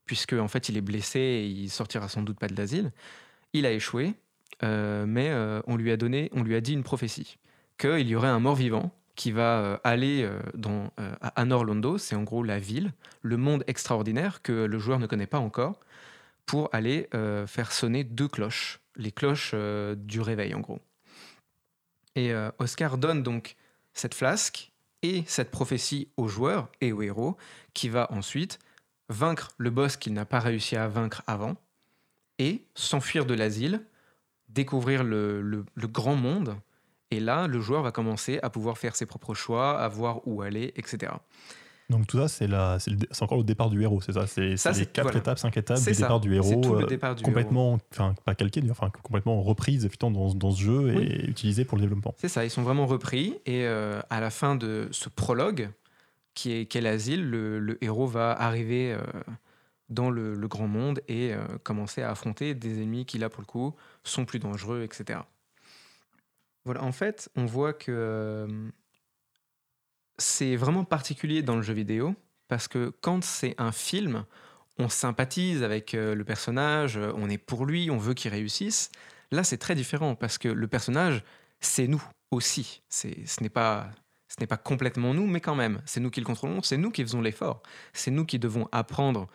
puisque en fait il est blessé et il sortira sans doute pas de l'asile. Il a échoué, euh, mais on lui a donné, on lui a dit une prophétie, qu'il y aurait un mort-vivant qui va aller dans, à Anorlando, c'est en gros la ville, le monde extraordinaire que le joueur ne connaît pas encore, pour aller faire sonner deux cloches, les cloches du réveil en gros. Et Oscar donne donc cette flasque et cette prophétie au joueur et au héros qui va ensuite vaincre le boss qu'il n'a pas réussi à vaincre avant et s'enfuir de l'asile, découvrir le, grand monde. Et là, le joueur va commencer à pouvoir faire ses propres choix, à voir où aller, etc. Donc tout ça, c'est encore le départ du héros, c'est ça? C'est les 4 étapes, 5 étapes du départ du héros, tout le euh, départ du complètement, enfin pas calqué, enfin complètement reprise dans, dans ce jeu et utilisé pour le développement. C'est ça, ils sont vraiment repris et euh, à la fin de ce prologue, qui est quel asile, le, héros va arriver euh, dans le, grand monde et commencer à affronter des ennemis qui là pour le coup sont plus dangereux, etc. Voilà, en fait, on voit que c'est vraiment particulier dans le jeu vidéo parce que quand c'est un film, on sympathise avec le personnage, on est pour lui, on veut qu'il réussisse. Là, c'est très différent parce que le personnage, c'est nous aussi. ce n'est pas ce n'est pas complètement nous, mais quand même, c'est nous qui le contrôlons, c'est nous qui faisons l'effort, c'est nous qui devons apprendre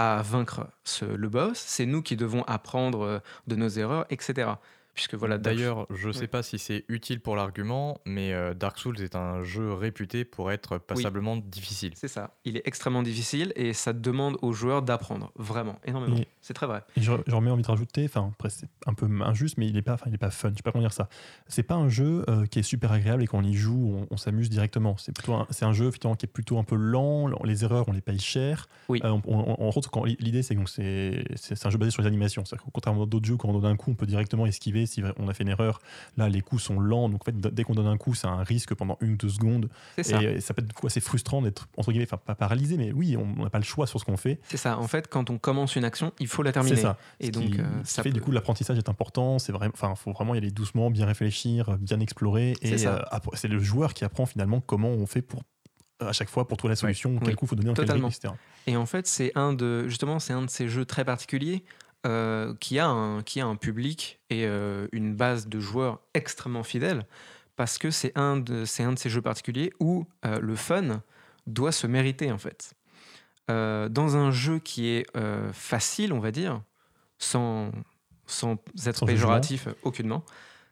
à vaincre le boss, c'est nous qui devons apprendre euh, de nos erreurs, etc voilà. D'ailleurs, je ne sais pas si c'est utile pour l'argument, mais euh, Dark Souls est un jeu réputé pour être passablement difficile. C'est ça. Il est extrêmement difficile et ça demande aux joueurs d'apprendre vraiment énormément. C'est très vrai. Et j'aurais envie de rajouter, enfin après c'est un peu injuste, mais il n'est pas, il est pas fun. Je sais pas comment dire ça. C'est pas un jeu euh, qui est super agréable et quand on y joue, on, s'amuse directement. C'est plutôt, c'est un jeu qui est plutôt un peu lent. Les erreurs, on les paye cher. Oui. Euh, en quand l'idée c'est que c'est un jeu basé sur les animations. C'est-à-dire contrairement à d'autres jeux, quand on donne un coup, on peut directement esquiver si on a fait une erreur, là les coups sont lents, donc en fait dès qu'on donne un coup, c'est un risque pendant une ou deux secondes. Et ça peut être assez frustrant d'être entre guillemets, enfin pas paralysé, mais oui, on n'a pas le choix sur ce qu'on fait. C'est ça. En fait, quand on commence une action, il faut la terminer. C'est ça. Et donc euh, ça fait du coup l'apprentissage est important. C'est vraiment, enfin, faut vraiment y aller doucement, bien réfléchir, bien explorer. Et euh, c'est le joueur qui apprend finalement comment on fait pour à chaque fois pour trouver la solution, quel coup faut donner en Totalement. etc. Et en fait, c'est un de justement, c'est un de ces jeux très particuliers euh, qui, a un, qui a un public et euh, une base de joueurs extrêmement fidèles, parce que c'est un, de, un de ces jeux particuliers où euh, le fun doit se mériter en fait. dans un jeu qui est facile, on va dire, sans, sans être péjoratif aucunement,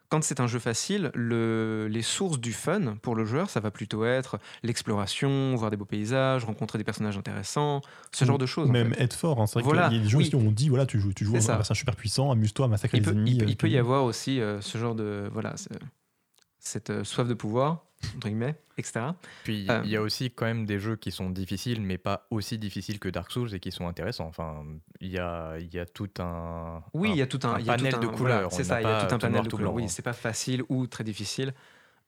quand c'est un jeu facile, les sources du fun pour le joueur, ça va plutôt être l'exploration, voir des beaux paysages, rencontrer des personnages intéressants, ce genre de choses. Même être fort. Hein. C'est vrai qu'il y a des jeux qui ont dit voilà, tu joues, tu joues un personnage super puissant, amuse-toi, massacre les ennemis. Il, peut, y avoir aussi euh, ce genre de. Voilà, cette euh, soif de pouvoir entre guillemets, etc. Puis il y a euh, aussi quand même des jeux qui sont difficiles, mais pas aussi difficiles que Dark Souls et qui sont intéressants. Enfin, il y a, y a tout un. Oui, il y a tout un, panel de couleurs. c'est ça, il y a tout un panel de couleurs. Oui, c'est pas facile ou très difficile.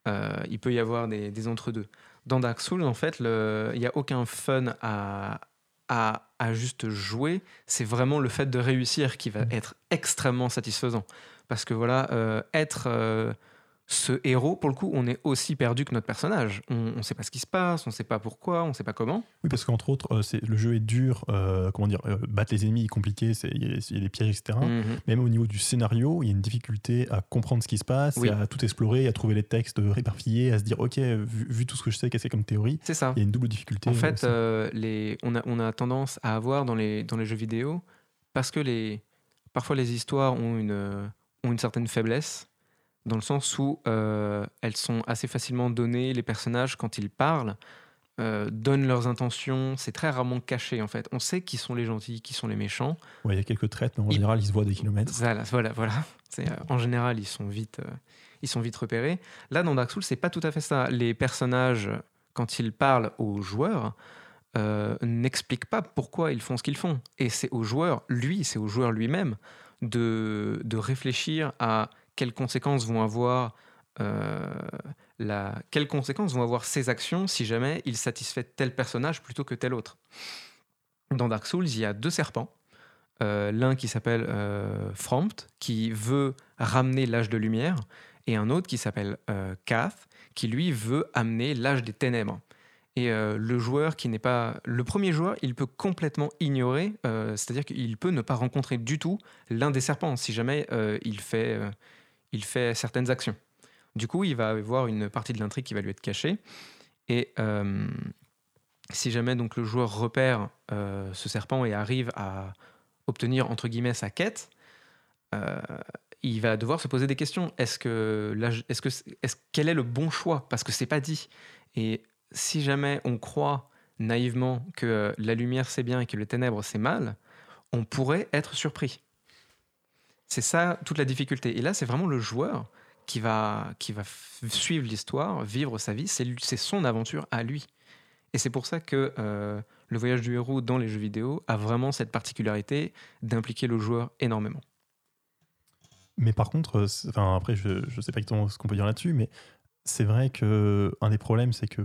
Euh, il peut y avoir des, des entre-deux. Dans Dark Souls, en fait, il n'y a aucun fun à, à, à juste jouer. C'est vraiment le fait de réussir qui va mm. être extrêmement satisfaisant. Parce que voilà, euh, être ce héros, pour le coup, on est aussi perdu que notre personnage. On ne sait pas ce qui se passe, on ne sait pas pourquoi, on ne sait pas comment. Oui, parce qu'entre autres, euh, le jeu est dur, euh, comment dire, euh, battre les ennemis est compliqué, il y, a des pièges, etc. Mhm. Même au niveau du scénario, il y a une difficulté à comprendre ce qui se passe, à tout explorer, à trouver les textes réparpillés, à se dire, ok, vu, tout ce que je sais, qu'est-ce que c'est comme théorie C'est ça. Il y a une double difficulté. En fait, les, on, a, on a tendance à avoir dans les, dans les jeux vidéo, parce que les, parfois les histoires ont une, ont une certaine faiblesse dans le sens où euh, elles sont assez facilement données, les personnages, quand ils parlent, euh, donnent leurs intentions, c'est très rarement caché en fait. On sait qui sont les gentils, qui sont les méchants. il y a quelques traits, mais en général, ils se voient des kilomètres. Voilà, voilà. voilà. Euh, en général, ils sont, vite, ils sont vite repérés. Là, dans Dark Souls, c'est pas tout à fait ça. Les personnages, quand ils parlent aux joueurs, n'expliquent pas pourquoi ils font ce qu'ils font. Et c'est au joueur, lui, c'est au joueur lui-même, de, de réfléchir à quelles conséquences vont avoir euh, la... quelles conséquences vont avoir ses actions si jamais il satisfait tel personnage plutôt que tel autre? Dans Dark Souls, il y a deux serpents. Euh, l'un qui s'appelle euh, Frampt, qui veut ramener l'âge de lumière, et un autre qui s'appelle euh, Kath, qui lui veut amener l'âge des ténèbres. Et le joueur qui n'est pas. Le premier joueur, il peut complètement ignorer, c'est-à-dire qu'il peut ne pas rencontrer du tout l'un des serpents si jamais il fait il fait certaines actions. Du coup, il va avoir une partie de l'intrigue qui va lui être cachée. Et euh, si jamais donc le joueur repère euh, ce serpent et arrive à obtenir entre guillemets sa quête, euh, il va devoir se poser des questions. Est-ce que, est-ce que, quel est le bon choix? Parce que c'est pas dit. Et si jamais on croit naïvement que la lumière c'est bien et que le ténèbre c'est mal, on pourrait être surpris. C'est ça toute la difficulté. Et là, c'est vraiment le joueur qui va, qui va suivre l'histoire, vivre sa vie. C'est son aventure à lui. Et c'est pour ça que euh, le voyage du héros dans les jeux vidéo a vraiment cette particularité d'impliquer le joueur énormément. Mais par contre, enfin, après, je ne sais pas exactement ce qu'on peut dire là-dessus, mais c'est vrai que un des problèmes, c'est que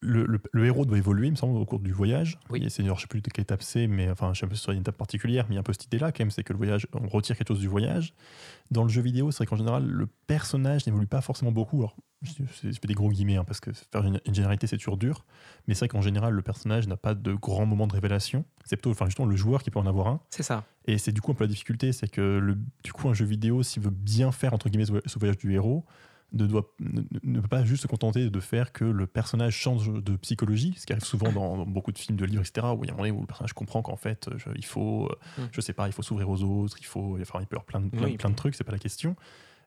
le, héros doit évoluer, il me semble, au cours du voyage. Oui. Et c'est, je sais plus de quelle étape c'est, mais enfin, je sais pas si sur une étape particulière, mais il y a un peu cette idée-là quand même, c'est que le voyage, on retire quelque chose du voyage. Dans le jeu vidéo, c'est vrai qu'en général, le personnage n'évolue pas forcément beaucoup. Alors, je, fais des gros guillemets, hein, parce que faire une, généralité, c'est toujours dur. Mais c'est vrai qu'en général, le personnage n'a pas de grands moments de révélation. C'est plutôt, enfin, justement, le joueur qui peut en avoir un. C'est ça. Et c'est du coup un peu la difficulté, c'est que le, du coup, un jeu vidéo, s'il veut bien faire, entre guillemets, ce voyage du héros, ne, doit, ne, peut pas juste se contenter de faire que le personnage change de psychologie, ce qui arrive souvent dans, beaucoup de films, de livres, etc., où il y a un moment où le personnage comprend qu'en fait, il faut, euh, mm. je sais pas, il faut s'ouvrir aux autres, il faut, enfin, il peut y avoir plein de, plein, plein de trucs, c'est pas la question.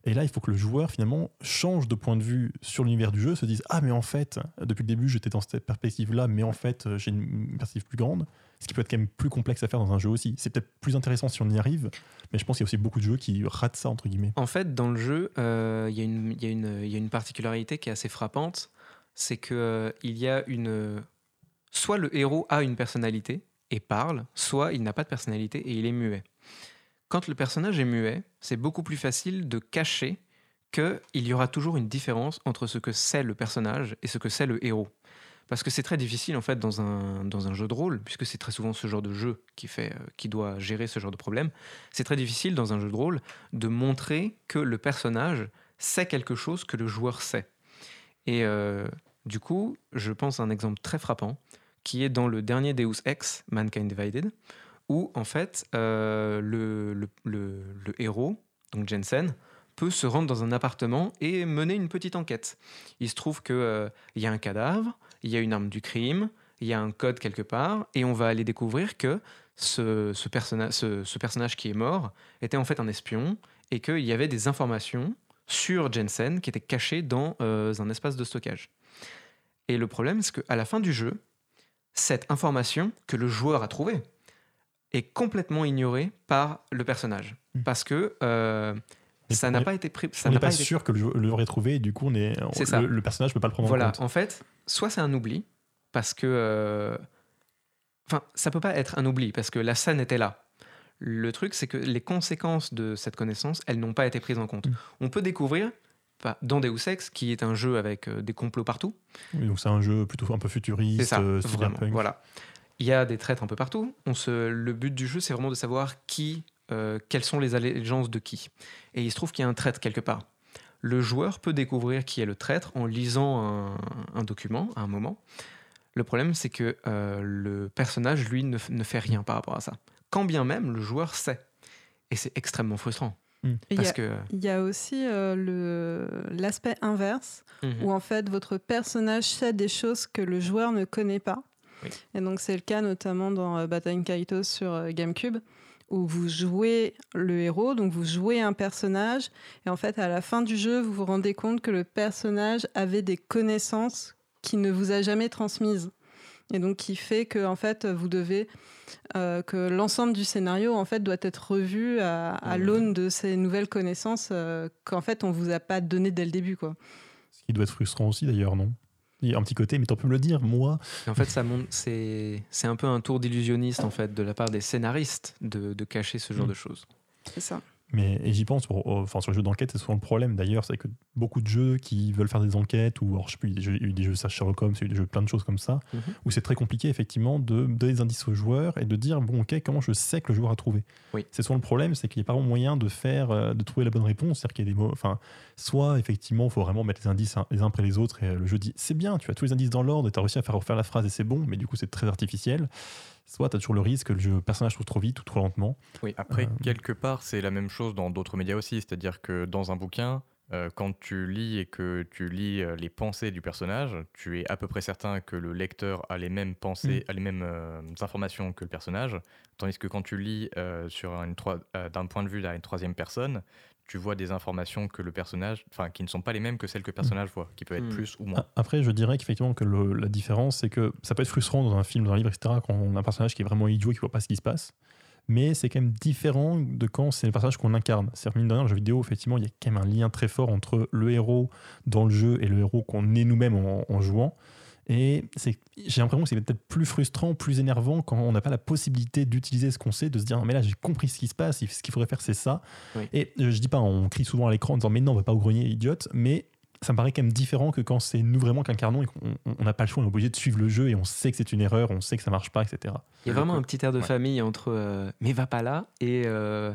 Et là, il faut que le joueur, finalement, change de point de vue sur l'univers du jeu, se dise Ah, mais en fait, depuis le début, j'étais dans cette perspective-là, mais en fait, j'ai une perspective plus grande. Ce qui peut être quand même plus complexe à faire dans un jeu aussi. C'est peut-être plus intéressant si on y arrive, mais je pense qu'il y a aussi beaucoup de jeux qui ratent ça, entre guillemets. En fait, dans le jeu, euh, il y, a une particularité qui est assez frappante c'est qu'il euh, y a une. Soit le héros a une personnalité et parle, soit il n'a pas de personnalité et il est muet. Quand le personnage est muet, c'est beaucoup plus facile de cacher qu'il y aura toujours une différence entre ce que c'est le personnage et ce que c'est le héros. Parce que c'est très difficile en fait dans un, dans un jeu de rôle, puisque c'est très souvent ce genre de jeu qui, fait, euh, qui doit gérer ce genre de problème. C'est très difficile dans un jeu de rôle de montrer que le personnage sait quelque chose que le joueur sait. Et euh, du coup, je pense à un exemple très frappant qui est dans le dernier Deus Ex, Mankind Divided, où en fait euh, le, le, le, héros, donc Jensen, peut se rendre dans un appartement et mener une petite enquête. Il se trouve qu'il il y a un cadavre, il y a une arme du crime, il y a un code quelque part, et on va aller découvrir que ce, ce, ce, personnage qui est mort était en fait un espion, et qu'il y avait des informations sur Jensen qui étaient cachées dans euh, un espace de stockage. Et le problème, c'est qu'à la fin du jeu, cette information que le joueur a trouvée est complètement ignorée par le personnage. Hmm. Parce que euh, ça n'a pas été pris. Ça on n'est pas, sûr que le joueur ait trouvé, et du coup, on est, le, le, personnage ne peut pas le prendre voilà, en compte. Voilà, en fait, soit c'est un oubli, parce que. Euh, enfin, ça peut pas être un oubli, parce que la scène était là. Le truc, c'est que les conséquences de cette connaissance, elles n'ont pas été prises en compte. Mm. On peut découvrir dans Deus Ex, qui est un jeu avec euh, des complots partout. Oui, donc c'est un jeu plutôt un peu futuriste, ça, euh, Voilà. Il y a des traîtres un peu partout. On se, le but du jeu, c'est vraiment de savoir qui, quelles sont les allégeances de qui. Et il se trouve qu'il y a un traître quelque part le joueur peut découvrir qui est le traître en lisant un, document à un moment. Le problème, c'est que euh, le personnage, lui, ne, fait rien par rapport à ça. Quand bien même, le joueur sait. Et c'est extrêmement frustrant. Hmm. Parce que... Il y a aussi euh, l'aspect inverse, mhm. où en fait, votre personnage sait des choses que le joueur ne connaît pas. Et donc, c'est le cas notamment dans euh, Battle Kaitos sur GameCube où vous jouez le héros, donc vous jouez un personnage, et en fait, à la fin du jeu, vous vous rendez compte que le personnage avait des connaissances qu'il ne vous a jamais transmises. Et donc, qui fait que, en fait, vous devez. Euh, que l'ensemble du scénario, en fait, doit être revu à, l'aune de ces nouvelles connaissances euh, qu'en fait, on vous a pas donné dès le début, quoi. Ce qui doit être frustrant aussi, d'ailleurs, non? Il y a un petit côté, mais tu peux me le dire, moi. En fait, ça c'est, c'est un peu un tour d'illusionniste, en fait, de la part des scénaristes de, de cacher ce genre mm. de choses. C'est ça. Mais et j'y pense, enfin, sur les jeux d'enquête, c'est souvent le problème d'ailleurs, c'est que beaucoup de jeux qui veulent faire des enquêtes, ou alors, je sais plus, il y a eu des jeux Sherlock Holmes, il y a eu des jeux, plein de choses comme ça, mhm. où c'est très compliqué effectivement de donner des indices aux joueurs et de dire, bon, ok, comment je sais que le joueur a trouvé? Oui. C'est souvent le problème, c'est qu'il n'y a pas vraiment moyen de faire, euh, de trouver la bonne réponse, c'est-à-dire qu'il y a des mots, enfin, soit effectivement, il faut vraiment mettre les indices les uns après les autres, et euh, le jeu dit, c'est bien, tu as tous les indices dans l'ordre, et tu as réussi à faire refaire la phrase et c'est bon, mais du coup, c'est très artificiel soit tu as toujours le risque que le personnage trouve trop vite ou trop lentement. Oui, après, euh, quelque part, c'est la même chose dans d'autres médias aussi. C'est-à-dire que dans un bouquin, euh, quand tu lis et que tu lis les pensées du personnage, tu es à peu près certain que le lecteur a les mêmes pensées, mm. a les mêmes informations que le personnage. Tandis que quand tu lis sur d'un point de vue d'une troisième personne, tu vois des informations que le personnage, enfin, qui ne sont pas les mêmes que celles que le personnage voit, qui peuvent être hmm. plus ou moins. Après, je dirais qu'effectivement que la différence, c'est que ça peut être frustrant dans un film, dans un livre, etc., quand on a un personnage qui est vraiment idiot, qui voit pas ce qui se passe. Mais c'est quand même différent de quand c'est le personnage qu'on incarne. C'est-à-dire, mine de rien, le jeu vidéo, effectivement, il y a quand même un lien très fort entre le héros dans le jeu et le héros qu'on est nous-mêmes en jouant. Et j'ai l'impression que c'est peut-être plus frustrant, plus énervant quand on n'a pas la possibilité d'utiliser ce qu'on sait, de se dire mais là j'ai compris ce qui se passe, ce qu'il faudrait faire c'est ça. Et je dis pas, on crie souvent à l'écran en disant mais non, on va pas au grenier, idiote, mais ça me paraît quand même différent que quand c'est nous vraiment qu'incarnons et qu'on n'a pas le choix, on est obligé de suivre le jeu et on sait que c'est une erreur, on sait que ça marche pas, etc. Il y a vraiment un petit air de famille entre euh, mais va pas là et euh,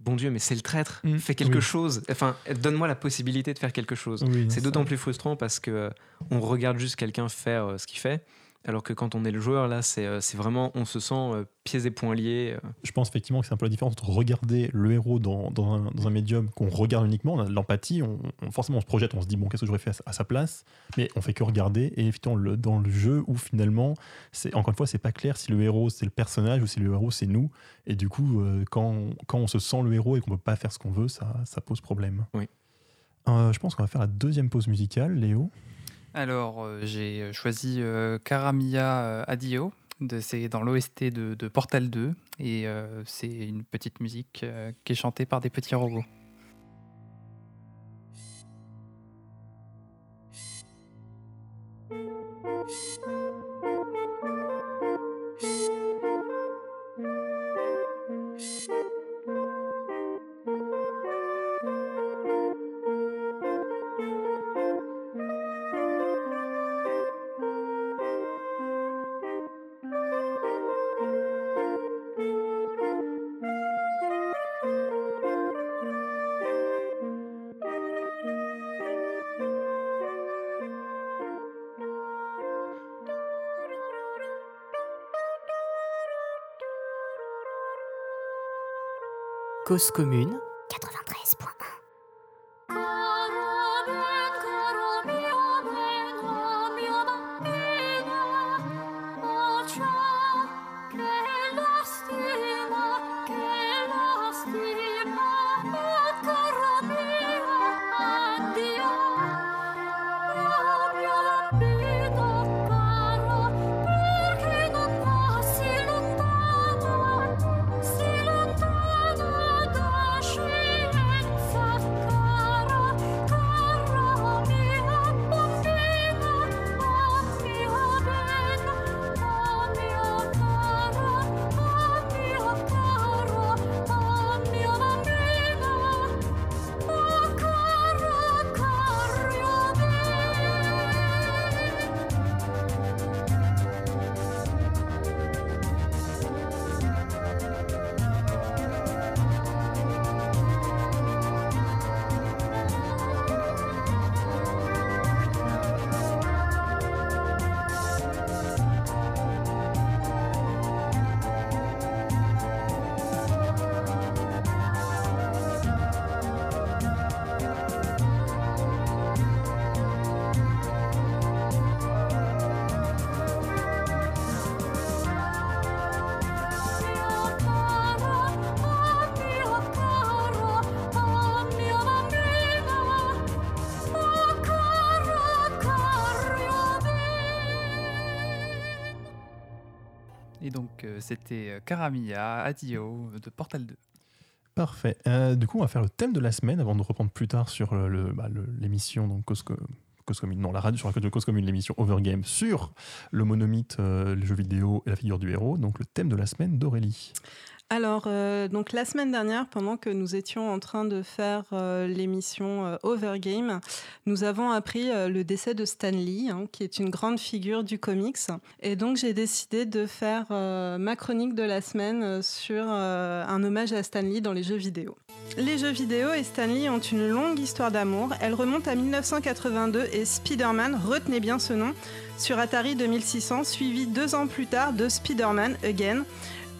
bon Dieu, mais c'est le traître, mm. fais quelque chose. Enfin, donne-moi la possibilité de faire quelque chose. c'est d'autant plus frustrant parce que on regarde juste quelqu'un faire ce qu'il fait alors que quand on est le joueur, là, c'est euh, vraiment, on se sent euh, pieds et poings liés. Euh. Je pense effectivement que c'est un peu la différence entre regarder le héros dans, un, médium qu'on regarde uniquement, on a de l'empathie, on, forcément on se projette, on se dit, bon, qu'est-ce que j'aurais fait à, sa place Mais on fait que regarder, et effectivement, le, dans le jeu où finalement, encore une fois, c'est pas clair si le héros c'est le personnage ou si le héros c'est nous. Et du coup, quand, quand, on se sent le héros et qu'on peut pas faire ce qu'on veut, ça, ça pose problème. Oui. je pense qu'on va faire la deuxième pause musicale, Léo. Alors, euh, j'ai choisi euh, Karamia euh, Adio. C'est dans l'OST de, Portal 2 et c'est une petite musique qui est chantée par des petits robots. Commune c'était euh, Adio de Portal 2. Parfait. Euh, du coup, on va faire le thème de la semaine avant de reprendre plus tard sur le, bah, l'émission donc Cosco, non, la radio sur la radio l'émission Overgame sur le monomythe, euh, les jeux vidéo et la figure du héros. Donc le thème de la semaine d'Aurélie. Alors, euh, la semaine dernière, pendant que nous étions en train de faire euh, l'émission euh, Overgame, nous avons appris le décès de Stan Lee, hein, qui est une grande figure du comics. Et donc, j'ai décidé de faire ma chronique de la semaine sur un hommage à Stan Lee dans les jeux vidéo. Les jeux vidéo et Stan Lee ont une longue histoire d'amour. Elle remonte à 1982 et Spider-Man, retenez bien ce nom, sur Atari 2600, suivi deux ans plus tard de Spider-Man Again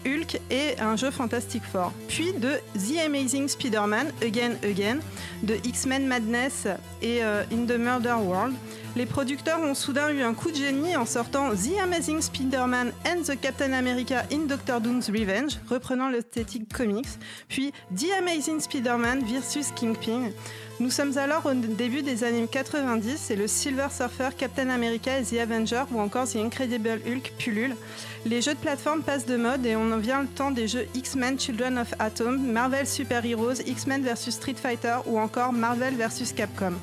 Hulk et un jeu Fantastic Four. Puis de The Amazing Spider-Man Again Again, de X-Men Madness et euh, In the Murder World. Les producteurs ont soudain eu un coup de génie en sortant The Amazing Spider-Man and the Captain America in Doctor Doom's Revenge, reprenant l'esthétique comics, puis The Amazing Spider-Man versus Kingpin. Nous sommes alors au début des années 90 et le Silver Surfer, Captain America et The Avenger ou encore The Incredible Hulk pullulent. Les jeux de plateforme passent de mode et on en vient le temps des jeux X-Men Children of Atom, Marvel Super Heroes, X-Men vs Street Fighter ou encore Marvel vs Capcom.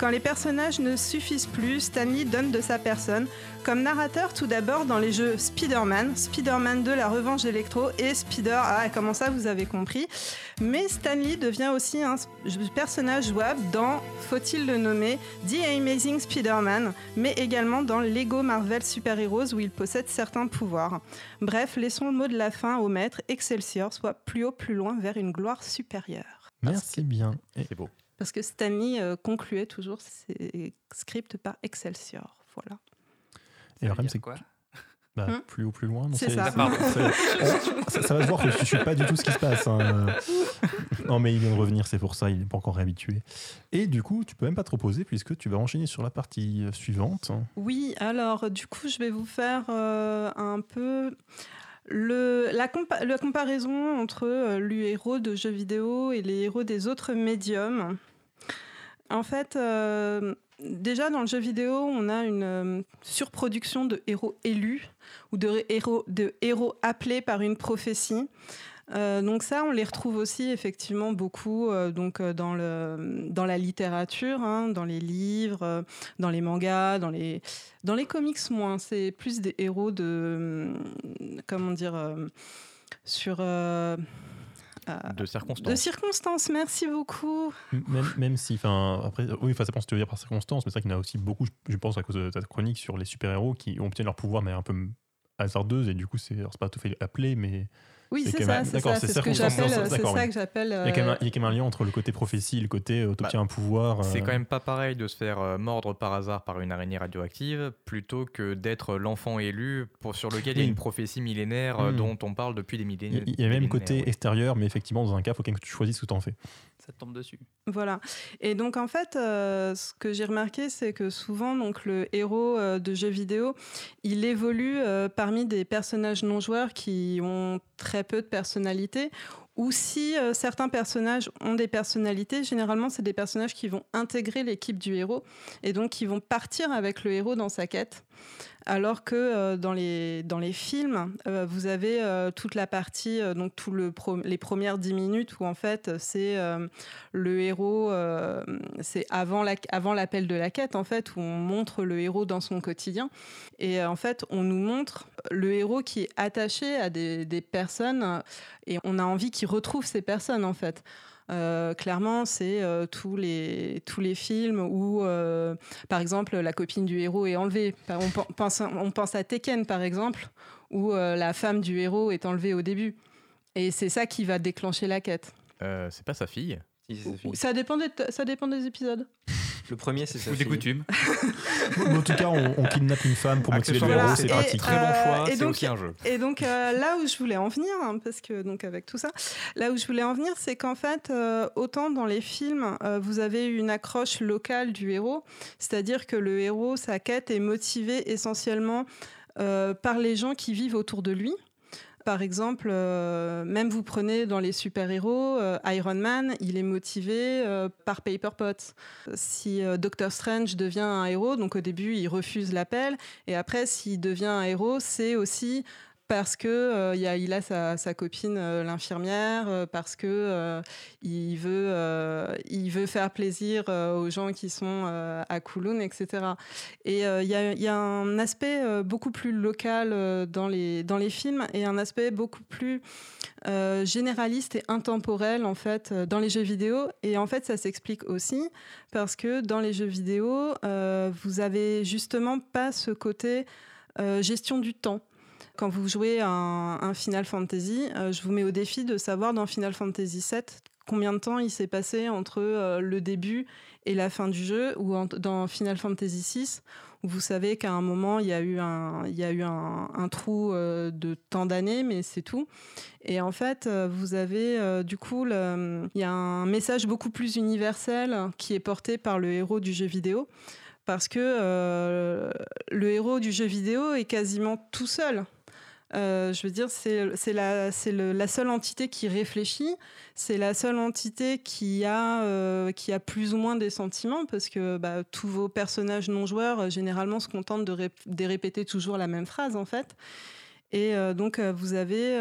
Quand les personnages ne suffisent plus, Stanley donne de sa personne. Comme narrateur, tout d'abord dans les jeux Spider-Man, Spider-Man 2, La Revanche d'Electro et Spider. Ah, comment ça, vous avez compris. Mais Stanley devient aussi un personnage jouable dans, faut-il le nommer, The Amazing Spider-Man, mais également dans Lego Marvel Super Heroes où il possède certains pouvoirs. Bref, laissons le mot de la fin au maître Excelsior, soit plus haut, plus loin vers une gloire supérieure. Merci bien. C'est beau. Parce que Stanley euh, concluait toujours ses scripts par Excelsior. Voilà. Et le c'est quoi bah, hmm plus haut, plus loin. C'est ça. ça. ça. va se voir que je ne suis pas du tout ce qui se passe. Hein. non, mais il vient de revenir, c'est pour ça, il n'est pas encore réhabitué. Et du coup, tu peux même pas te reposer puisque tu vas enchaîner sur la partie euh, suivante. Oui, alors du coup, je vais vous faire euh, un peu le, la, la, comparaison entre les héros de jeux vidéo et les héros des autres médiums. En fait, euh, déjà dans le jeu vidéo, on a une euh, surproduction de héros élus ou de héros, héros appelés par une prophétie. Euh, donc ça, on les retrouve aussi effectivement beaucoup donc dans le dans la littérature, hein, dans les livres, dans les mangas, dans les dans les comics moins. C'est plus des héros de comment dire sur de circonstances. De circonstances, merci beaucoup. Même, même si, enfin, après, oui, ça pense que tu veux dire par circonstances, mais c'est vrai qu'il y en a aussi beaucoup, je pense, à cause de ta chronique sur les super-héros qui obtiennent leur pouvoir, mais un peu hasardeuse, et du coup, c'est pas tout fait appelé, mais oui, c'est ça, c'est ça, c'est ce que j'appelle. C'est ça que j'appelle. Il, y a quand même un lien entre le côté prophétie et le côté euh, t'obtiens bah, un pouvoir. C'est euh. quand même pas pareil de se faire euh, mordre par hasard par une araignée radioactive plutôt que d'être l'enfant élu pour, sur lequel il y a une prophétie millénaire hmm. dont on parle depuis des millénaires. Il y a même côté extérieur, mais effectivement, dans un cas, il faut quand même que tu choisisses où t'en fais tombe dessus. Voilà. Et donc en fait, euh, ce que j'ai remarqué, c'est que souvent, donc le héros euh, de jeux vidéo, il évolue euh, parmi des personnages non joueurs qui ont très peu de personnalité. Ou si certains personnages ont des personnalités, généralement c'est des personnages qui vont intégrer l'équipe du héros et donc qui vont partir avec le héros dans sa quête alors que euh, dans, les, dans les films, euh, vous avez euh, toute la partie, donc tout le les premières dix minutes où en fait c'est le héros, c'est avant l'appel de la quête en fait, où on montre le héros dans son quotidien. Et en fait, on nous montre le héros qui est attaché à des, des personnes et on a envie qu'il retrouve ces personnes en fait. Euh, clairement, c'est euh, tous, les, tous les films où, euh, par exemple, la copine du héros est enlevée. On pense, on pense à Tekken, par exemple, où la femme du héros est enlevée au début. Et c'est ça qui va déclencher la quête. c'est pas sa fille ça dépend, des, ça dépend des épisodes. Le premier, c'est ça. Ou des coutumes. en tout cas, on, kidnappe une femme pour motiver le héros, c'est pratique. Très bon choix, c'est aussi un jeu. Et donc, euh, là où je voulais en venir, hein, parce que donc avec tout ça, là où je voulais en venir, c'est qu'en fait, euh, autant dans les films, euh, vous avez une accroche locale du héros, c'est-à-dire que le héros, sa quête est motivée essentiellement par les gens qui vivent autour de lui. Par exemple, euh, même vous prenez dans les super-héros, euh, Iron Man, il est motivé euh, par Paper Pot. Si Doctor Strange devient un héros, donc au début il refuse l'appel, et après s'il devient un héros, c'est aussi parce que euh, a, il a sa, copine euh, l'infirmière, euh, parce que il veut il veut faire plaisir aux gens qui sont à Kowloon, etc. Et il y a, y, a, un aspect beaucoup plus local dans les dans les films et un aspect beaucoup plus généraliste et intemporel en fait dans les jeux vidéo. Et en fait, ça s'explique aussi parce que dans les jeux vidéo, vous avez justement pas ce côté gestion du temps quand vous jouez un, un Final Fantasy, euh, je vous mets au défi de savoir dans Final Fantasy VII combien de temps il s'est passé entre euh, le début et la fin du jeu, ou dans Final Fantasy VI, où vous savez qu'à un moment, il y a eu un, trou euh, de tant d'années, mais c'est tout. Et en fait, vous avez du coup, il y a un message beaucoup plus universel qui est porté par le héros du jeu vidéo parce que le héros du jeu vidéo est quasiment tout seul euh, je veux dire, c'est la, seule entité qui réfléchit, c'est la seule entité qui a, euh, qui a plus ou moins des sentiments, parce que bah, tous vos personnages non joueurs, euh, généralement, se contentent de, répéter toujours la même phrase, en fait. Et donc, vous avez.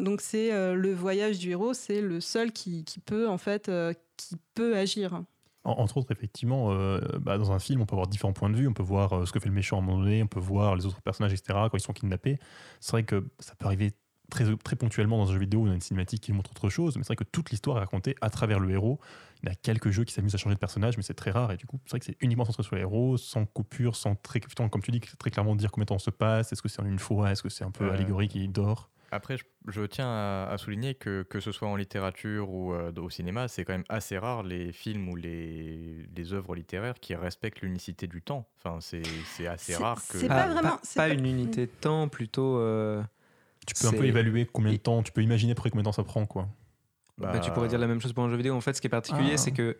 donc, c'est le voyage du héros, c'est le seul qui, peut, en fait, qui peut agir. Entre autres, effectivement, euh, bah, dans un film, on peut avoir différents points de vue. On peut voir euh, ce que fait le méchant à un moment donné, on peut voir les autres personnages, etc., quand ils sont kidnappés. C'est vrai que ça peut arriver très, très ponctuellement dans un jeu vidéo ou dans une cinématique qui montre autre chose, mais c'est vrai que toute l'histoire est racontée à travers le héros. Il y a quelques jeux qui s'amusent à changer de personnage, mais c'est très rare. Et du coup, c'est vrai que c'est uniquement centré sur le héros, sans coupure, sans très, comme tu dis, très clairement dire combien de temps se passe. Est-ce que c'est une fois Est-ce que c'est un peu allégorique et il dort après, je, tiens à, souligner que que ce soit en littérature ou euh, au cinéma, c'est quand même assez rare les films ou les, les œuvres littéraires qui respectent l'unicité du temps. Enfin, c'est assez rare que... C'est pas, vraiment... Pas, une unité de temps, plutôt... Euh, tu peux un peu évaluer combien de temps, tu peux imaginer après combien de temps ça prend, quoi. Bah, tu pourrais dire la même chose pour un jeu vidéo. En fait, ce qui est particulier, ah. c'est que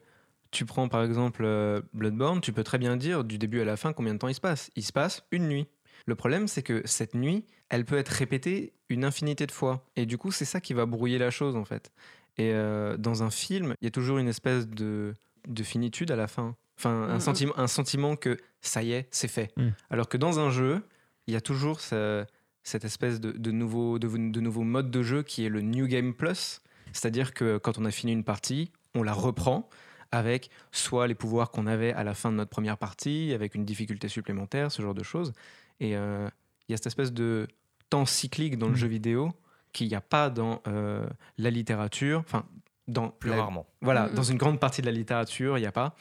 tu prends par exemple euh, Bloodborne, tu peux très bien dire du début à la fin combien de temps il se passe. Il se passe une nuit. Le problème, c'est que cette nuit, elle peut être répétée une infinité de fois. Et du coup, c'est ça qui va brouiller la chose, en fait. Et euh, dans un film, il y a toujours une espèce de, de finitude à la fin. Enfin, un, mm, mm. sentiment, un sentiment que ça y est, c'est fait. Mm. Alors que dans un jeu, il y a toujours cette espèce de, de, nouveau, de, de nouveau mode de jeu qui est le New Game Plus. C'est-à-dire que quand on a fini une partie, on la reprend avec soit les pouvoirs qu'on avait à la fin de notre première partie, avec une difficulté supplémentaire, ce genre de choses. Et euh, il y a cette espèce de temps cyclique dans le mm. jeu vidéo qu'il n'y a pas dans euh, la littérature, enfin, dans plus rarement. Voilà, mm, dans mm. une grande partie de la littérature, il n'y a pas,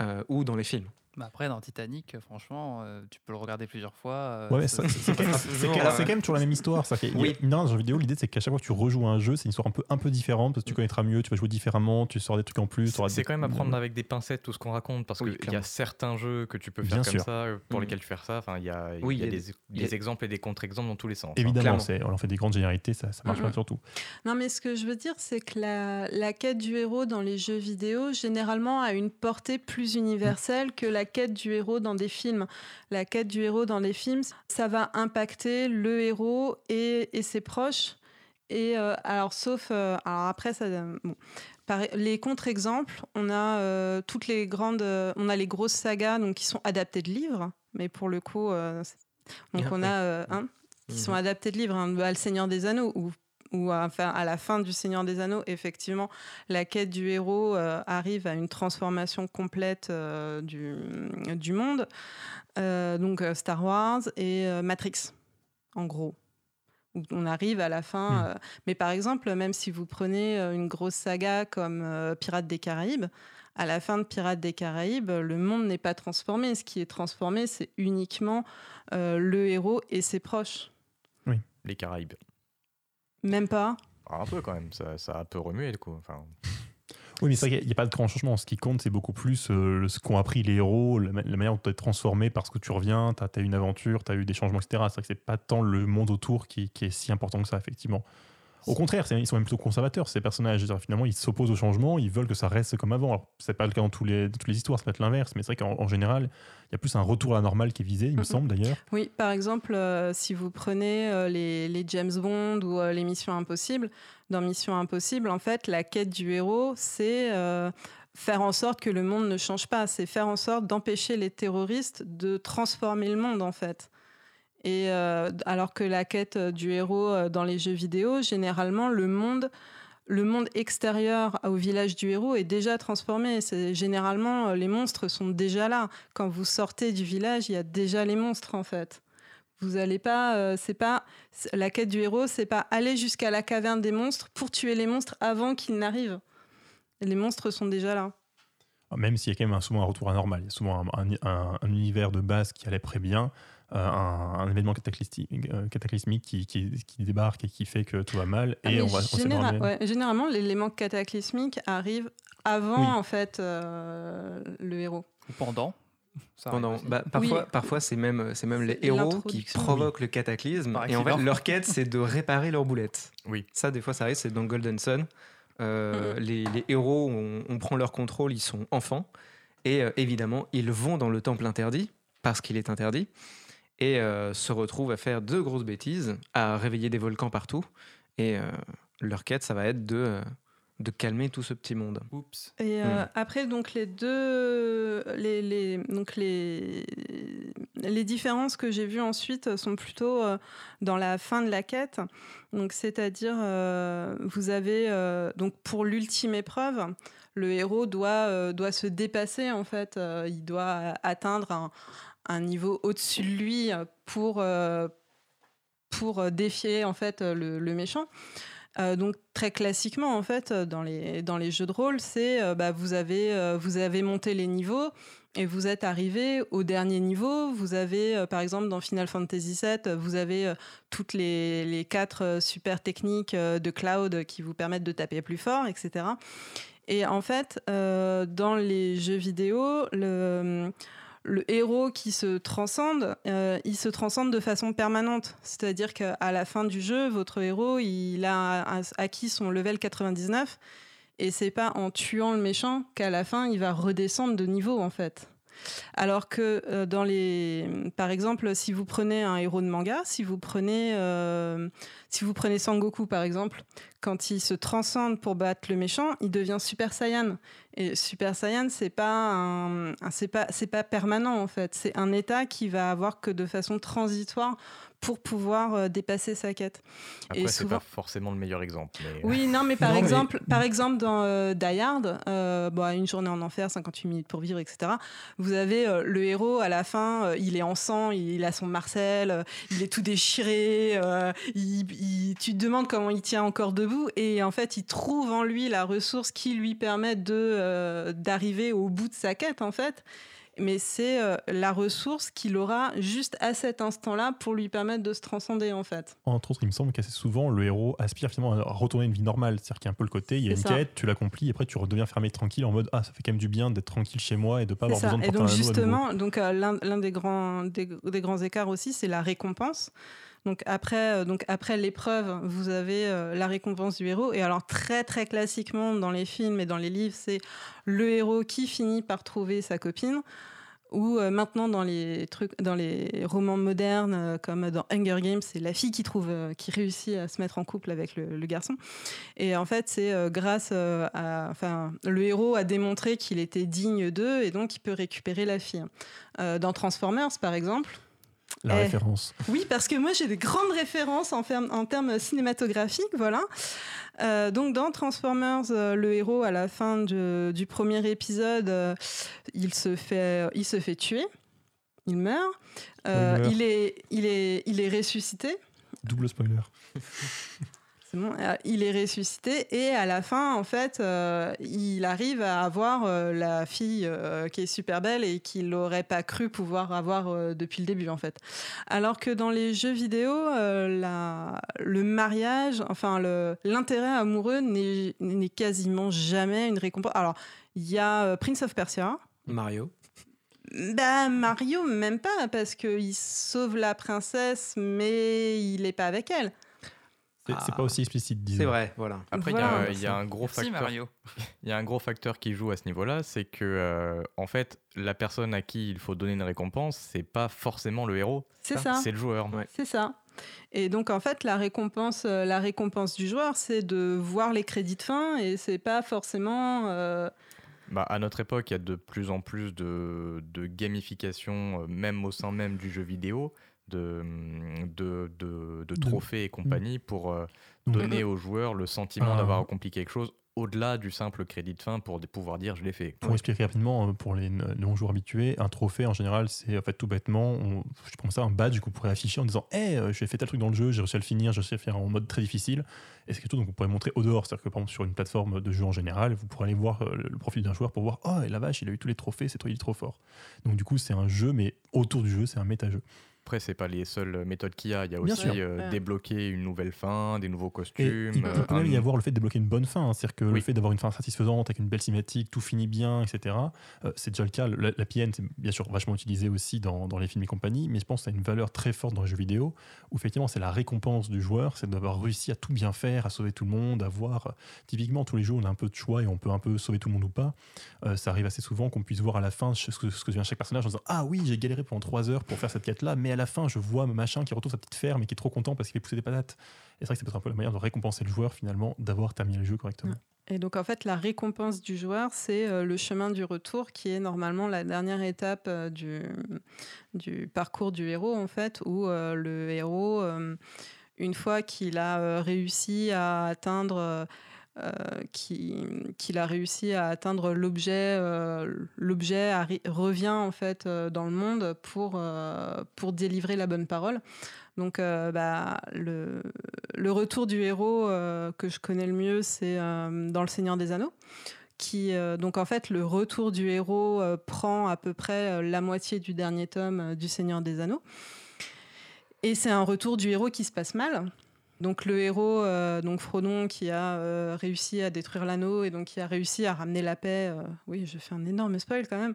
euh, ou dans les films. Bah, après, dans Titanic, franchement, euh, tu peux le regarder plusieurs fois. Euh, ouais, c'est quand, même toujours la même histoire. Ça fait, oui. dans un jeu vidéo, l'idée c'est qu'à chaque fois que tu rejoues un jeu, c'est une histoire un peu, un peu différente parce que tu connaîtras mieux, tu vas jouer différemment, tu sors des trucs en plus. C'est quand même à prendre avec des pincettes tout ce qu'on raconte parce qu'il y a certains jeux que tu peux faire comme ça, pour mm. lesquels tu fais ça. Enfin, il y a, y a, des, exemples et des contre-exemples dans tous les sens. Hein. Évidemment, on en fait des grandes généralités, ça, ça marche pas surtout. Non, mais ce que je veux dire, c'est que la, la quête du héros dans les jeux vidéo, généralement, a une portée plus universelle que la quête du héros dans des films. La quête du héros dans les films, ça va impacter le héros et, ses proches. Et euh, alors, sauf. Euh, alors après, ça. les contre-exemples, on a toutes les grandes. on a les grosses sagas donc, qui sont adaptées de livres. Mais pour le coup. donc, on a. Hein, qui sont mhm. adaptés de livres. Hein, bah, le Seigneur des Anneaux, ou où enfin, à la fin du Seigneur des Anneaux, effectivement, la quête du héros euh, arrive à une transformation complète euh, du, du, monde. Euh, donc Star Wars et Matrix, en gros. Où on arrive à la fin. Hmm. mais par exemple, même si vous prenez une grosse saga comme Pirates des Caraïbes, à la fin de Pirates des Caraïbes, le monde n'est pas transformé. Ce qui est transformé, c'est uniquement le héros et ses proches. Oui, les Caraïbes. Même pas ah, Un peu quand même, ça, ça a un peu remué du coup. Enfin... Oui, mais c'est vrai qu'il n'y a pas de grand changement. Ce qui compte, c'est beaucoup plus euh, ce qu'ont appris les héros, la, manière dont tu es transformé parce que tu reviens, tu as, une aventure, tu as eu des changements, etc. C'est vrai que c'est pas tant le monde autour qui, qui, est si important que ça, effectivement. Au contraire, ils sont même plutôt conservateurs, ces personnages. Finalement, ils s'opposent au changement, ils veulent que ça reste comme avant. C'est pas le cas dans, tous les, toutes les histoires, ça peut être l'inverse, mais c'est vrai qu'en général, il y a plus un retour à la normale qui est visé, il me semble d'ailleurs. Oui, par exemple, euh, si vous prenez euh, les, James Bond ou euh, les Missions Impossibles, dans Mission Impossible, en fait, la quête du héros, c'est faire en sorte que le monde ne change pas, c'est faire en sorte d'empêcher les terroristes de transformer le monde, en fait. Et euh, alors que la quête euh, du héros euh, dans les jeux vidéo, généralement, le monde, le monde extérieur au village du héros est déjà transformé. Généralement les monstres sont déjà là. Quand vous sortez du village, il y a déjà les monstres en fait. Vous allez pas, c'est pas la quête du héros, c'est pas aller jusqu'à la caverne des monstres pour tuer les monstres avant qu'ils n'arrivent. Les monstres sont déjà là. Même s'il y a quand même souvent un retour à normal, il y a souvent un univers de base qui allait très bien euh, un, événement euh, cataclysmique, qui, qui, débarque et qui fait que tout va mal. Ah, et on va, Généralement, l'élément cataclysmique arrive avant en fait euh, le héros. Ou pendant. Pendant, bah, parfois, parfois c'est même, c'est même les héros qui provoquent le cataclysme. et en fait, leur quête, c'est de réparer leurs boulettes. Oui. Ça, des fois, ça arrive, c'est dans Golden Sun. Mm-hmm. les, les, héros, on, on, prend leur contrôle, ils sont enfants. Et évidemment, ils vont dans le temple interdit, parce qu'il est interdit et euh, se retrouvent à faire deux grosses bêtises, à réveiller des volcans partout. Et euh, leur quête, ça va être de, euh, de calmer tout ce petit monde. Oups. Et hmm. après, donc les deux, les, les, donc les, les différences que j'ai vues ensuite sont plutôt dans la fin de la quête. Donc, c'est-à-dire, vous avez donc pour l'ultime épreuve, le héros doit, doit se dépasser en fait. il doit atteindre un, un niveau au-dessus de lui pour, pour défier en fait le méchant. Euh, donc très classiquement en fait dans les, dans les jeux de rôle, c'est euh, bah, vous, avez, euh, vous avez monté les niveaux et vous êtes arrivé au dernier niveau. Vous avez par exemple dans Final Fantasy VII, vous avez toutes les, les quatre super techniques de cloud qui vous permettent de taper plus fort, etc. Et en fait, dans les jeux vidéo, le héros qui se transcende, euh, il se transcende de façon permanente. C'est-à-dire qu'à la fin du jeu, votre héros, il a acquis son level 99 et c'est pas en tuant le méchant qu'à la fin, il va redescendre de niveau en fait. Alors que euh, dans les, par exemple, si vous prenez un héros de manga, si vous prenez, euh, si vous prenez Sangoku par exemple, quand il se transcende pour battre le méchant, il devient Super Saiyan. Et Super Saiyan, c'est pas c'est pas, c'est pas permanent en fait. C'est un état qui va avoir que de façon transitoire pour pouvoir euh, dépasser sa quête. Après, c'est pas forcément le meilleur exemple. Oui, non, mais par exemple, par exemple dans euh, Die Hard, euh, bon, une journée en enfer, 58 minutes pour vivre, etc. Vous avez le héros à la fin, il est en sang, il, a son Marcel, il est tout déchiré, il, tu te demandes comment il tient encore debout, et en fait, il trouve en lui la ressource qui lui permet de d'arriver au bout de sa quête, en fait mais c'est euh, la ressource qu'il aura juste à cet instant-là pour lui permettre de se transcender en fait. Entre autres, il me semble qu'assez souvent le héros aspire finalement à retourner une vie normale, c'est-à-dire qu'il y a un peu le côté, il y a une quête, tu l'accomplis, et après tu redeviens fermé tranquille en mode ah ça fait quand même du bien d'être tranquille chez moi et de pas avoir besoin de Et donc justement, donc euh, l'un des grands des, grands écarts aussi, c'est la récompense. Donc après, euh, donc après l'épreuve, vous avez la récompense du héros. Et alors très très classiquement dans les films et dans les livres, c'est le héros qui finit par trouver sa copine ou euh, maintenant dans les trucs, dans les romans modernes, euh, comme dans Hunger Games, c'est la fille qui trouve, euh, qui réussit à se mettre en couple avec le, garçon. Et en fait, c'est grâce à, enfin, le héros a démontré qu'il était digne d'eux et donc il peut récupérer la fille. dans Transformers, par exemple. La eh, référence. Oui, parce que moi j'ai des grandes références en, en termes cinématographiques, voilà. Euh, donc dans Transformers, euh, le héros à la fin du premier épisode, euh, il, se fait, il se fait tuer, il meurt, il, est, il, est, il est ressuscité. Double spoiler. Euh, il est ressuscité et à la fin, en fait, euh, il arrive à avoir euh, la fille qui est super belle et qu'il n'aurait pas cru pouvoir avoir depuis le début, en fait. Alors que dans les jeux vidéo, la, le mariage, enfin l'intérêt amoureux n'est quasiment jamais une récompense. Alors, il y a Prince of Persia. Mario. Ben, Mario, même pas, parce qu'il sauve la princesse, mais il n'est pas avec elle. C'est pas aussi explicite, disons. C'est vrai, voilà. Après, il y, a un gros facteur. Il y a un gros facteur qui joue à ce niveau-là, c'est que euh, en fait, la personne à qui il faut donner une récompense, c'est pas forcément le héros. C'est ça. C'est le joueur. C'est ça. Et donc en fait, la récompense, euh, la récompense du joueur, c'est de voir les crédits de fin, et c'est pas forcément. Euh, bah, à notre époque, il y a de plus en plus de, de gamification, même au sein même du jeu vidéo de, de, de, trophées et compagnie pour euh, donner aux joueurs le sentiment d'avoir accompli quelque chose au-delà du simple crédit de fin pour pouvoir dire je l'ai fait. Pour expliquer rapidement, euh, pour les non-joueurs habitués, un trophée en général, c'est en fait tout bêtement, on, je prends ça, un badge qu'on pourrait afficher en disant Hé, hey, j'ai fait tel truc dans le jeu, j'ai réussi à le finir, j'ai réussi à le faire en mode très difficile. Et c'est quelque chose que vous pourrez montrer au dehors. C'est-à-dire que par exemple, sur une plateforme de jeu en général, vous pourrez aller voir euh, le profil d'un joueur pour voir Oh, et la vache, il a eu tous les trophées, c'est il est trop fort. Donc du coup, c'est un jeu, mais autour du jeu, c'est un méta-jeu. Après, c'est pas les seules méthodes qu'il y a. Il y a aussi euh, débloquer une nouvelle fin, des nouveaux costumes. il, peut même y avoir le fait de débloquer une bonne fin. Hein. C'est-à-dire que le fait d'avoir une fin satisfaisante avec une belle cinématique, tout finit bien, etc. Euh, c'est déjà le cas. La, PN, c'est bien sûr vachement utilisé aussi dans, dans, les films et compagnie, mais je pense que ça a une valeur très forte dans les jeux vidéo où effectivement c'est la récompense du joueur, c'est d'avoir réussi à tout bien faire, à sauver tout le monde, à voir. Typiquement, tous les jours, on a un peu de choix et on peut un peu sauver tout le monde ou pas. Euh, ça arrive assez souvent qu'on puisse voir à la fin ce que, ce que devient chaque personnage en disant Ah oui, j'ai galéré pendant trois heures pour faire cette quête-là, mais à la fin, je vois machin qui retrouve sa petite ferme et qui est trop content parce qu'il fait pousser des patates. Et c'est vrai que c'est peut-être un peu la manière de récompenser le joueur finalement d'avoir terminé le jeu correctement. Et donc en fait, la récompense du joueur, c'est euh, le chemin du retour, qui est normalement la dernière étape euh, du, du parcours du héros, en fait, où euh, le héros, une fois qu'il a réussi à atteindre... qu'il a réussi à atteindre l'objet, l'objet revient en fait dans le monde pour, pour délivrer la bonne parole. Donc, euh, bah, le, le, retour du héros euh, que je connais le mieux, c'est euh, dans Le Seigneur des Anneaux. Qui, donc, en fait, le retour du héros prend à peu près la moitié du dernier tome du Seigneur des Anneaux. Et c'est un retour du héros qui se passe mal. Donc le héros, euh, donc Frodon, qui a euh, réussi à détruire l'anneau et donc qui a réussi à ramener la paix. Euh, oui, je fais un énorme spoil quand même.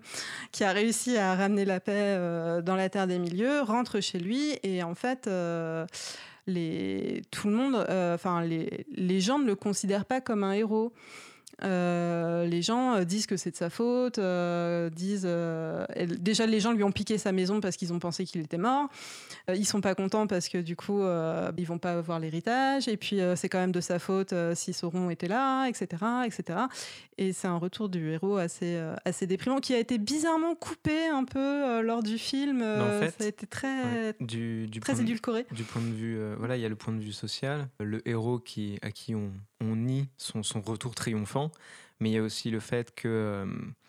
Qui a réussi à ramener la paix dans la Terre des Milieux, rentre chez lui et en fait. Tout le monde, enfin les gens ne le considèrent pas comme un héros. Euh, les gens euh, disent que c'est de sa faute, euh, disent déjà les gens lui ont piqué sa maison parce qu'ils ont pensé qu'il était mort. ils sont pas contents parce que du coup ils vont pas avoir l'héritage et puis c'est quand même de sa faute si Sauron était là, etc., etc. Et c'est un retour du héros assez assez déprimant qui a été bizarrement coupé un peu lors du film. ça a été très du, très édulcoré. Du point de vue, voilà, il y a le point de vue social, le héros qui à qui on on nie son, retour triomphant, mais il y a aussi le fait que euh,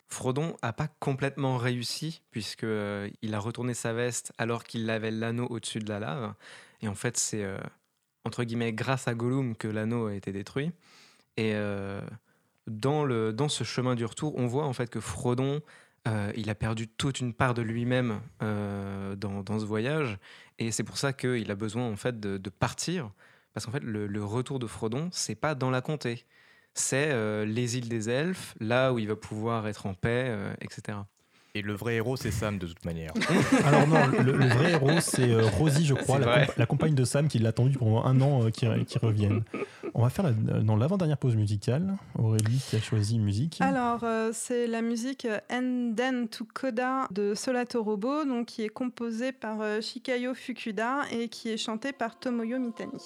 Frodon n'a pas complètement réussi, puisqu'il euh, il a retourné sa veste alors qu'il avait l'anneau au-dessus de la lave. Et en fait, c'est euh, entre guillemets grâce à Gollum que l'anneau a été détruit. Et dans, le, dans ce chemin du retour, on voit en fait que Frodon, il a perdu toute une part de lui-même dans, ce voyage. Et c'est pour ça qu'il a besoin en fait de partir parce qu'en fait, le, retour de Frodon, c'est pas dans la comté. C'est euh, les îles des elfes, là où il va pouvoir être en paix, euh, etc. Et le vrai héros, c'est Sam de toute manière. Alors non, le, vrai héros, c'est euh, Rosie, je crois, la, compagne de Sam qui l'a attendu pendant un an qui, revienne. On va faire dans l'avant-dernière pause musicale. Aurélie qui a choisi musique. Alors, c'est la musique Enden to Koda de Solato Robo, donc, qui est composée par Shikayo Fukuda et qui est chantée par Tomoyo Mitani.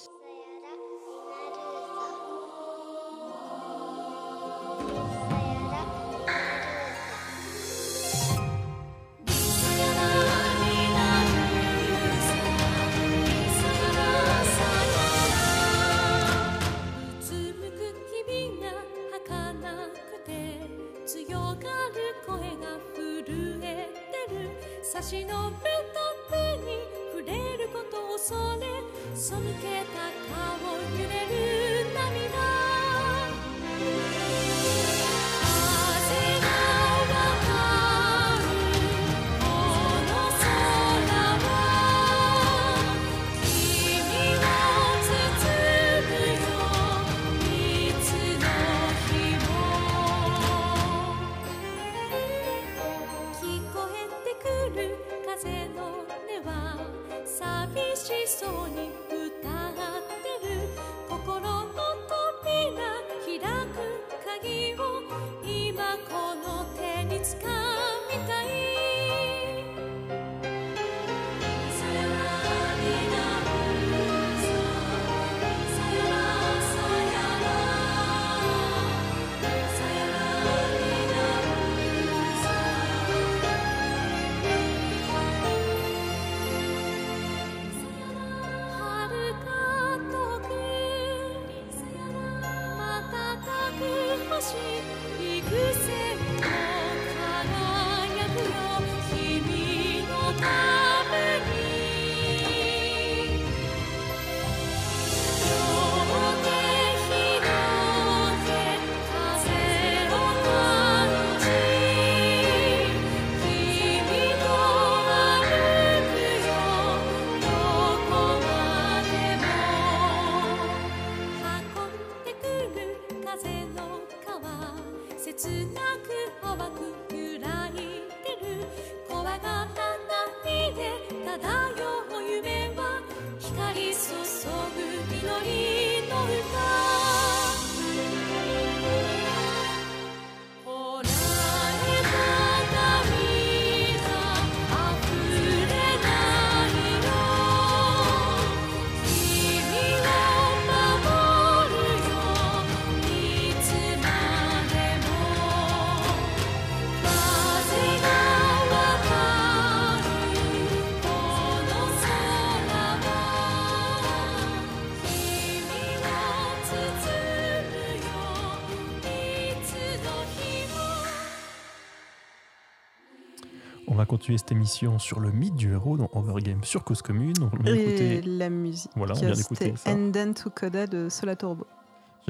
Continuer cette émission sur le mythe du héros dans Overgame sur Cause Commune. On vient Et la musique. Voilà, on vient d'écouter ça. Enden to Coda de Solaturbo.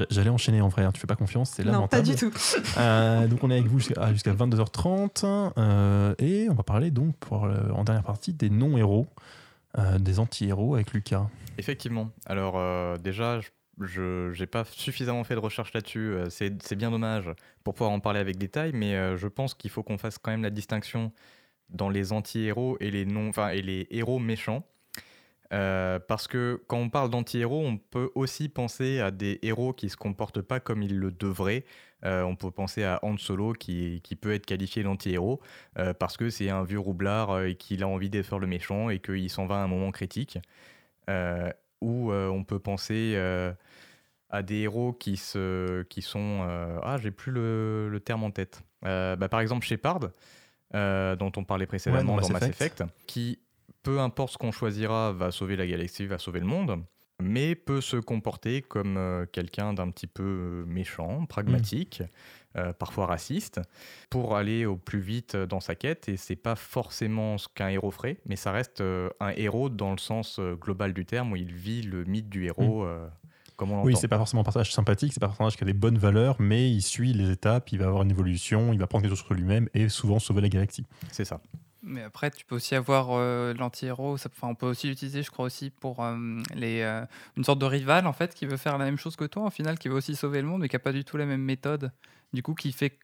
J'allais enchaîner en vrai, hein, tu fais pas confiance, c'est lamentable. Non, pas du tout. Euh, donc on est avec vous jusqu'à 22h30 euh, et on va parler donc pour, en dernière partie des non-héros, euh, des anti-héros avec Lucas. Effectivement. Alors déjà, je n'ai pas suffisamment fait de recherche là-dessus, c'est bien dommage pour pouvoir en parler avec détail, mais je pense qu'il faut qu'on fasse quand même la distinction dans les anti-héros et les non, enfin et les héros méchants. Euh, parce que quand on parle d'anti-héros, on peut aussi penser à des héros qui se comportent pas comme ils le devraient. Euh, on peut penser à Han Solo qui, qui peut être qualifié d'anti-héros euh, parce que c'est un vieux roublard et qu'il a envie de faire le méchant et qu'il s'en va à un moment critique. ou on peut penser à des héros qui, se, qui sont... ah, j'ai plus le, le, terme en tête. Bah, par exemple, Shepard. Dont on parlait précédemment dans Mass Effect, qui peu importe ce qu'on choisira, va sauver la galaxie, va sauver le monde, mais peut se comporter comme euh, quelqu'un d'un petit peu euh, méchant, pragmatique, mm. euh, parfois raciste, pour aller au plus vite dans sa quête. Et c'est pas forcément ce qu'un héros ferait, mais ça reste un héros dans le sens global du terme, où il vit le mythe du héros. Mm. Comme on oui, c'est pas forcément un personnage sympathique, c'est pas un personnage qui a des bonnes valeurs, mais il suit les étapes, il va avoir une évolution, il va prendre quelque chose sur lui-même et souvent sauver la galaxie. C'est ça. Mais après, tu peux aussi avoir euh, l'anti-héros. Enfin, on peut aussi l'utiliser, je crois, aussi pour euh, les, euh, une sorte de rival, en fait, qui veut faire la même chose que toi, au final, qui veut aussi sauver le monde, mais qui n'a pas du tout la même méthode. Du coup, qui fait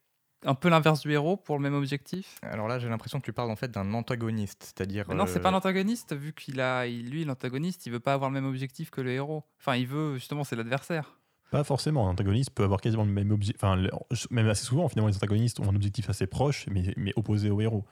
un peu l'inverse du héros pour le même objectif? Alors là, j'ai l'impression que tu parles en fait d'un antagoniste, c'est-à-dire. non, c'est pas l'antagoniste, vu qu'il a, lui, l'antagoniste, il veut pas avoir le même objectif que le héros. Enfin, il veut justement, c'est l'adversaire. Pas forcément. Un antagoniste peut avoir quasiment le même objectif. Enfin, même assez souvent, finalement, les antagonistes ont un objectif assez proche, mais, mais opposé au héros.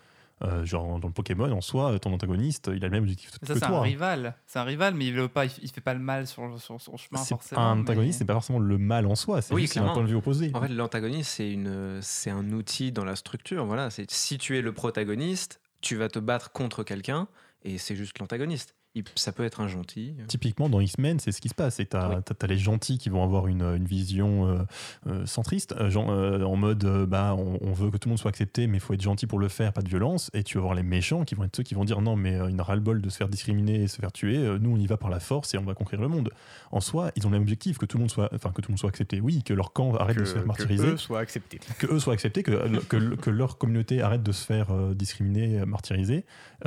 Euh, genre dans le Pokémon en soi, ton antagoniste, il a le même objectif que, toi. C'est un rival, c'est un rival, mais il veut pas, il, fait pas le mal sur, sur son chemin forcément. Un antagoniste, c'est pas forcément le mal en soi, c'est oui, un point de vue opposé. En fait, l'antagoniste, c'est une, c'est un outil dans la structure. Voilà, c'est si tu es le protagoniste, tu vas te battre contre quelqu'un, et c'est juste l'antagoniste ça peut être un gentil. Typiquement, dans X-Men, c'est ce qui se passe. Tu as, les gentils qui vont avoir une, une vision euh, euh, centriste, euh, en mode bah, on, veut que tout le monde soit accepté, mais il faut être gentil pour le faire, pas de violence. Et tu vas avoir les méchants qui vont être ceux qui vont dire non, mais il ras le bol de se faire discriminer et se faire tuer. nous, on y va par la force et on va conquérir le monde. En soi, ils ont le même objectif que tout le monde soit, enfin, que tout le monde soit accepté. Oui, que leur camp arrête de se faire martyriser. Que eux soient acceptés. Que eux soient acceptés, que, que, que leur communauté arrête de se faire discriminer, martyriser.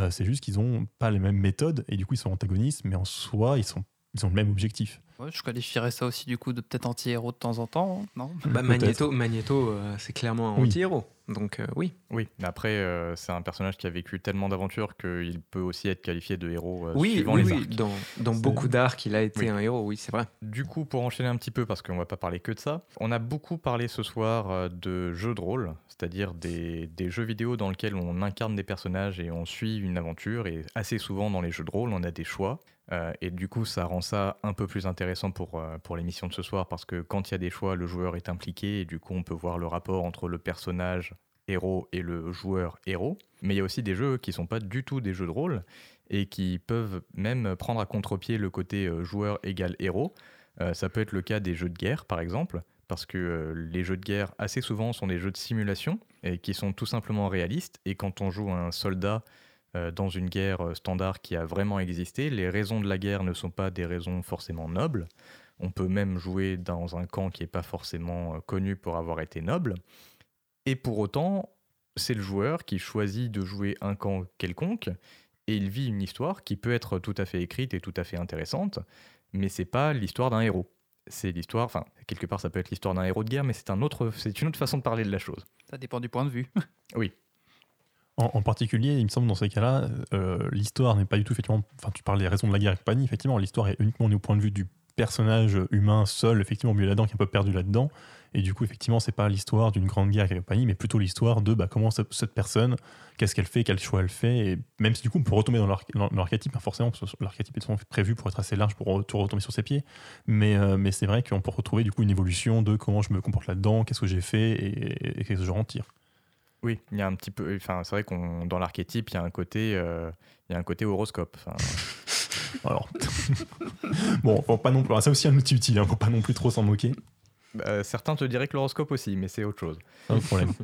c'est juste qu'ils n'ont pas les mêmes méthodes et du coup, ils sont antagonistes, mais en soi, ils, sont, ils ont le même objectif. je qualifierais ça aussi du coup de peut-être anti-héros de temps en temps, non bah, Magneto, Magneto euh, c'est clairement un anti-héros. Donc euh, oui. Oui, mais après, euh, c'est un personnage qui a vécu tellement d'aventures qu'il peut aussi être qualifié de héros oui, suivant oui, les oui. Dans, dans beaucoup d'arcs, il a été un héros, oui, c'est vrai. Du coup, pour enchaîner un petit peu, parce qu'on va pas parler que de ça, on a beaucoup parlé ce soir de jeux de rôle, c'est-à-dire des, des, jeux vidéo dans lesquels on incarne des personnages et on suit une aventure, et assez souvent dans les jeux de rôle, on a des choix. Euh, et du coup, ça rend ça un peu plus intéressant pour, euh, pour l'émission de ce soir parce que quand il y a des choix, le joueur est impliqué et du coup, on peut voir le rapport entre le personnage héros et le joueur héros. Mais il y a aussi des jeux qui sont pas du tout des jeux de rôle et qui peuvent même prendre à contre-pied le côté euh, joueur égal héros. ça peut être le cas des jeux de guerre, par exemple, parce que les jeux de guerre, assez souvent, sont des jeux de simulation et qui sont tout simplement réalistes. Et quand on joue un soldat dans une guerre euh, standard qui a vraiment existé. Les raisons de la guerre ne sont pas des raisons forcément nobles. On peut même jouer dans un camp qui n'est pas forcément euh, connu pour avoir été noble. Et pour autant, c'est le joueur qui choisit de jouer un camp quelconque et il vit une histoire qui peut être tout à fait écrite et tout à fait intéressante, mais c'est pas l'histoire d'un héros. C'est l'histoire, enfin, quelque part ça peut être l'histoire d'un héros de guerre, mais c'est un autre, c'est une autre façon de parler de la chose. Ça dépend du point de vue. oui. En, particulier, il me semble dans ces cas-là, euh, l'histoire n'est pas du tout effectivement. Enfin, tu parles des raisons de la guerre et compagnie. Effectivement, l'histoire est uniquement au point de vue du personnage humain seul, effectivement, mieux là-dedans, qui est un peu perdu là-dedans. Et du coup, effectivement, c'est pas l'histoire d'une grande guerre et compagnie, mais plutôt l'histoire de bah, comment cette, personne, qu'est-ce qu'elle fait, quel choix elle fait. Et même si du coup, on peut retomber dans l'archétype, hein, forcément, parce l'archétype est prévu pour être assez large pour tout retomber sur ses pieds. Mais, euh, mais c'est vrai qu'on peut retrouver du coup une évolution de comment je me comporte là-dedans, qu'est-ce que j'ai fait et, et qu'est-ce que je retire. Oui, il y a un petit peu. Enfin, c'est vrai qu'on dans l'archétype, il y a un côté, euh, il y a un côté horoscope. Alors, bon, faut pas non plus. Ça aussi un outil utile. Hein, faut pas non plus trop s'en moquer. Bah, certains te diraient que l'horoscope aussi, mais c'est autre chose. Pas de problème.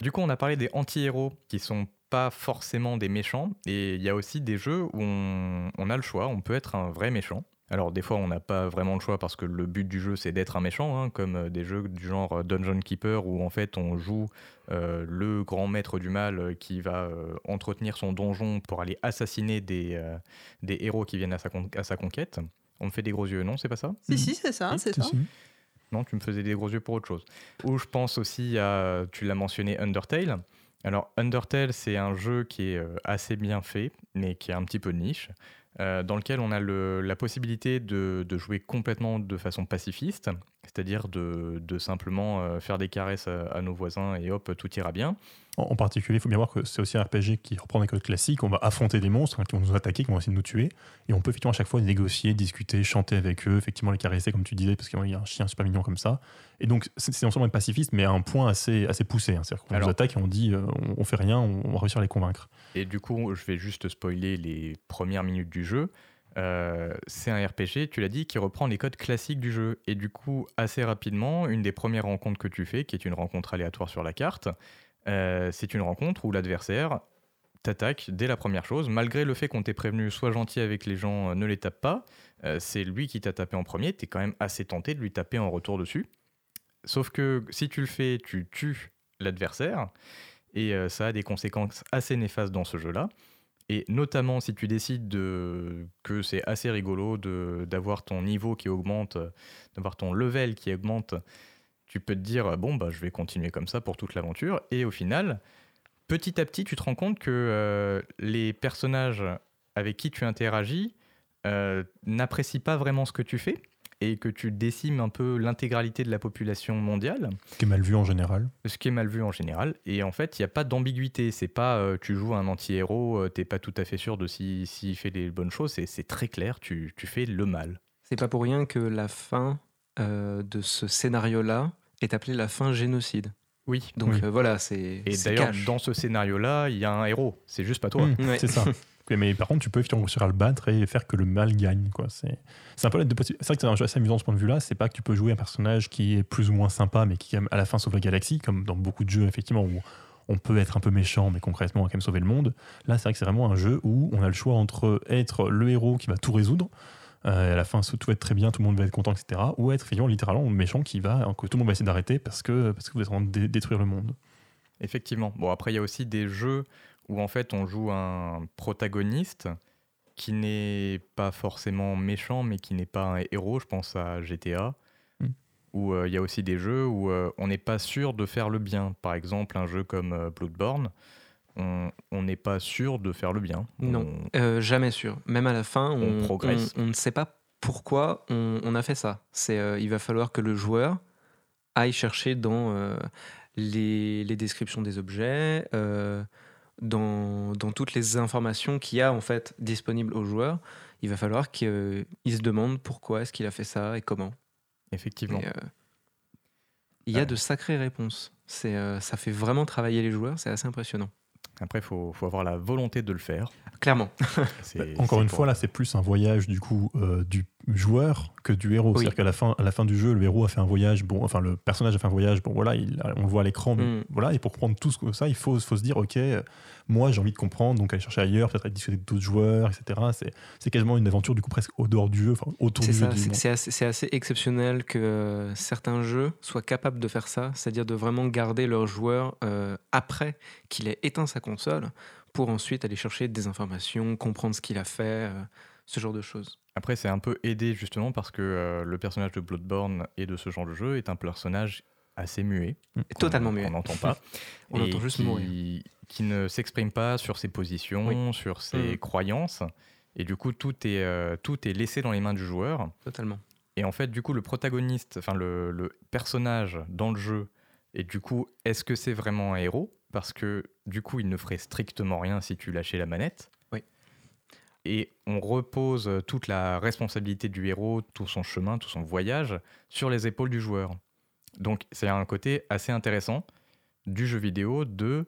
Du coup, on a parlé des anti-héros qui sont pas forcément des méchants, et il y a aussi des jeux où on, a le choix, on peut être un vrai méchant. Alors des fois on n'a pas vraiment le choix parce que le but du jeu c'est d'être un méchant, hein, comme euh, des jeux du genre euh, Dungeon Keeper où en fait on joue euh, le grand maître du mal qui va entretenir son donjon pour aller assassiner des, des héros qui viennent à sa, à sa conquête. On me fait des gros yeux, non C'est pas ça? Si, si, c'est ça, c'est ça. Non, tu me faisais des gros yeux pour autre chose. Ou je pense aussi à, tu l'as mentionné, Undertale. Alors Undertale, c'est un jeu qui est assez bien fait, mais qui est un petit peu niche. Euh, dans lequel on a la possibilité de, jouer complètement de façon pacifiste, c'est-à-dire de, simplement euh, faire des caresses à, nos voisins et hop, tout ira bien. En, particulier, il faut bien voir que c'est aussi un RPG qui reprend des codes classiques. On va affronter des monstres qui vont nous attaquer, qui vont essayer de nous tuer. Et on peut effectivement à chaque fois négocier, discuter, chanter avec eux, effectivement les caresser, comme tu disais, parce qu'il y a un chien super mignon comme ça. Et donc, c'est non seulement être pacifiste, mais à un point assez, assez poussé. Hein. C'est-à-dire qu'on nous attaque et on dit euh, on, fait rien, on, va réussir à les convaincre. Et du coup, je vais juste spoiler les premières minutes du jeu. Euh, c'est un RPG, tu l'as dit, qui reprend les codes classiques du jeu. Et du coup, assez rapidement, une des premières rencontres que tu fais, qui est une rencontre aléatoire sur la carte, euh, c'est une rencontre où l'adversaire t'attaque dès la première chose, malgré le fait qu'on t'ait prévenu, sois gentil avec les gens, ne les tape pas. c'est lui qui t'a tapé en premier, t'es quand même assez tenté de lui taper en retour dessus. Sauf que si tu le fais, tu tues l'adversaire et euh, ça a des conséquences assez néfastes dans ce jeu-là. Et notamment si tu décides de, que c'est assez rigolo d'avoir ton niveau qui augmente, d'avoir ton level qui augmente, tu peux te dire bon bah je vais continuer comme ça pour toute l'aventure. Et au final, petit à petit, tu te rends compte que euh, les personnages avec qui tu interagis euh, n'apprécient pas vraiment ce que tu fais et que tu décimes un peu l'intégralité de la population mondiale. Ce qui est mal vu en général. Ce qui est mal vu en général. Et en fait, il n'y a pas d'ambiguïté. C'est pas euh, tu joues un anti-héros, euh, t'es pas tout à fait sûr de s'il si, fait les bonnes choses. C'est très clair, tu, tu, fais le mal. C'est pas pour rien que la fin euh, de ce scénario-là est appelée la fin génocide. Oui. Donc voilà, c'est. Et d'ailleurs, dans ce scénario-là, il y a un héros. C'est juste pas toi. Mmh, c'est ça. mais par contre, tu peux effectivement réussir à le battre et faire que le mal gagne. Quoi. C'est un peu C'est vrai que c'est un jeu assez amusant de ce point de vue-là. C'est pas que tu peux jouer un personnage qui est plus ou moins sympa, mais qui, à la fin, sauve la galaxie, comme dans beaucoup de jeux, effectivement, où on peut être un peu méchant, mais concrètement, on va quand même sauver le monde. Là, c'est vrai que c'est vraiment un jeu où on a le choix entre être le héros qui va tout résoudre, euh, à la fin, tout va être très bien, tout le monde va être content, etc., ou être effectivement littéralement méchant qui va, que tout le monde va essayer d'arrêter parce que, parce que vous êtes en train de détruire le monde. Effectivement. Bon, après, il y a aussi des jeux où en fait on joue un protagoniste qui n'est pas forcément méchant, mais qui n'est pas un héros. Je pense à GTA, hmm. où euh, il y a aussi des jeux où euh, on n'est pas sûr de faire le bien. Par exemple, un jeu comme Bloodborne, on n'est pas sûr de faire le bien. Non, jamais sûr. Même à la fin, on, progresse. On, ne sait pas pourquoi on, a fait ça. C'est, il va falloir que le joueur aille chercher dans les, les, descriptions des objets dans, dans, toutes les informations qu'il y a en fait disponibles aux joueurs, il va falloir qu'ils se demandent pourquoi est-ce qu'il a fait ça et comment. Effectivement. Euh, il y a de sacrées réponses. C'est, euh, ça fait vraiment travailler les joueurs, c'est assez impressionnant. Après, il faut, faut, avoir la volonté de le faire. Clairement. Bah, encore une fois, là, c'est plus un voyage du coup euh, du joueur que du héros. C'est-à-dire qu'à la fin, à la fin du jeu, le héros a fait un voyage. Bon, enfin, le personnage a fait un voyage. Bon, voilà, il, on le voit à l'écran. Mais mm. voilà, et pour comprendre tout ça, il faut, faut se dire, ok, moi, j'ai envie de comprendre, donc aller chercher ailleurs, peut-être aller discuter d'autres joueurs, etc. C'est quasiment une aventure du coup presque au dehors du jeu, enfin, autour du jeu. C'est assez, assez, exceptionnel que euh, certains jeux soient capables de faire ça, c'est-à-dire de vraiment garder leur joueur euh, après qu'il ait éteint sa console pour ensuite aller chercher des informations, comprendre ce qu'il a fait, euh, ce genre de choses. Après, c'est un peu aidé justement parce que euh, le personnage de Bloodborne et de ce genre de jeu est un personnage assez muet. Totalement muet. On n'entend pas. on entend juste qui, Qui ne s'exprime pas sur ses positions, sur ses mm. croyances. Et du coup, tout est, euh, tout est laissé dans les mains du joueur. Totalement. Et en fait, du coup, le protagoniste, enfin le, le personnage dans le jeu, et du coup, est-ce que c'est vraiment un héros? Parce que du coup, il ne ferait strictement rien si tu lâchais la manette. Et on repose toute la responsabilité du héros, tout son chemin, tout son voyage sur les épaules du joueur. Donc, c'est un côté assez intéressant du jeu vidéo de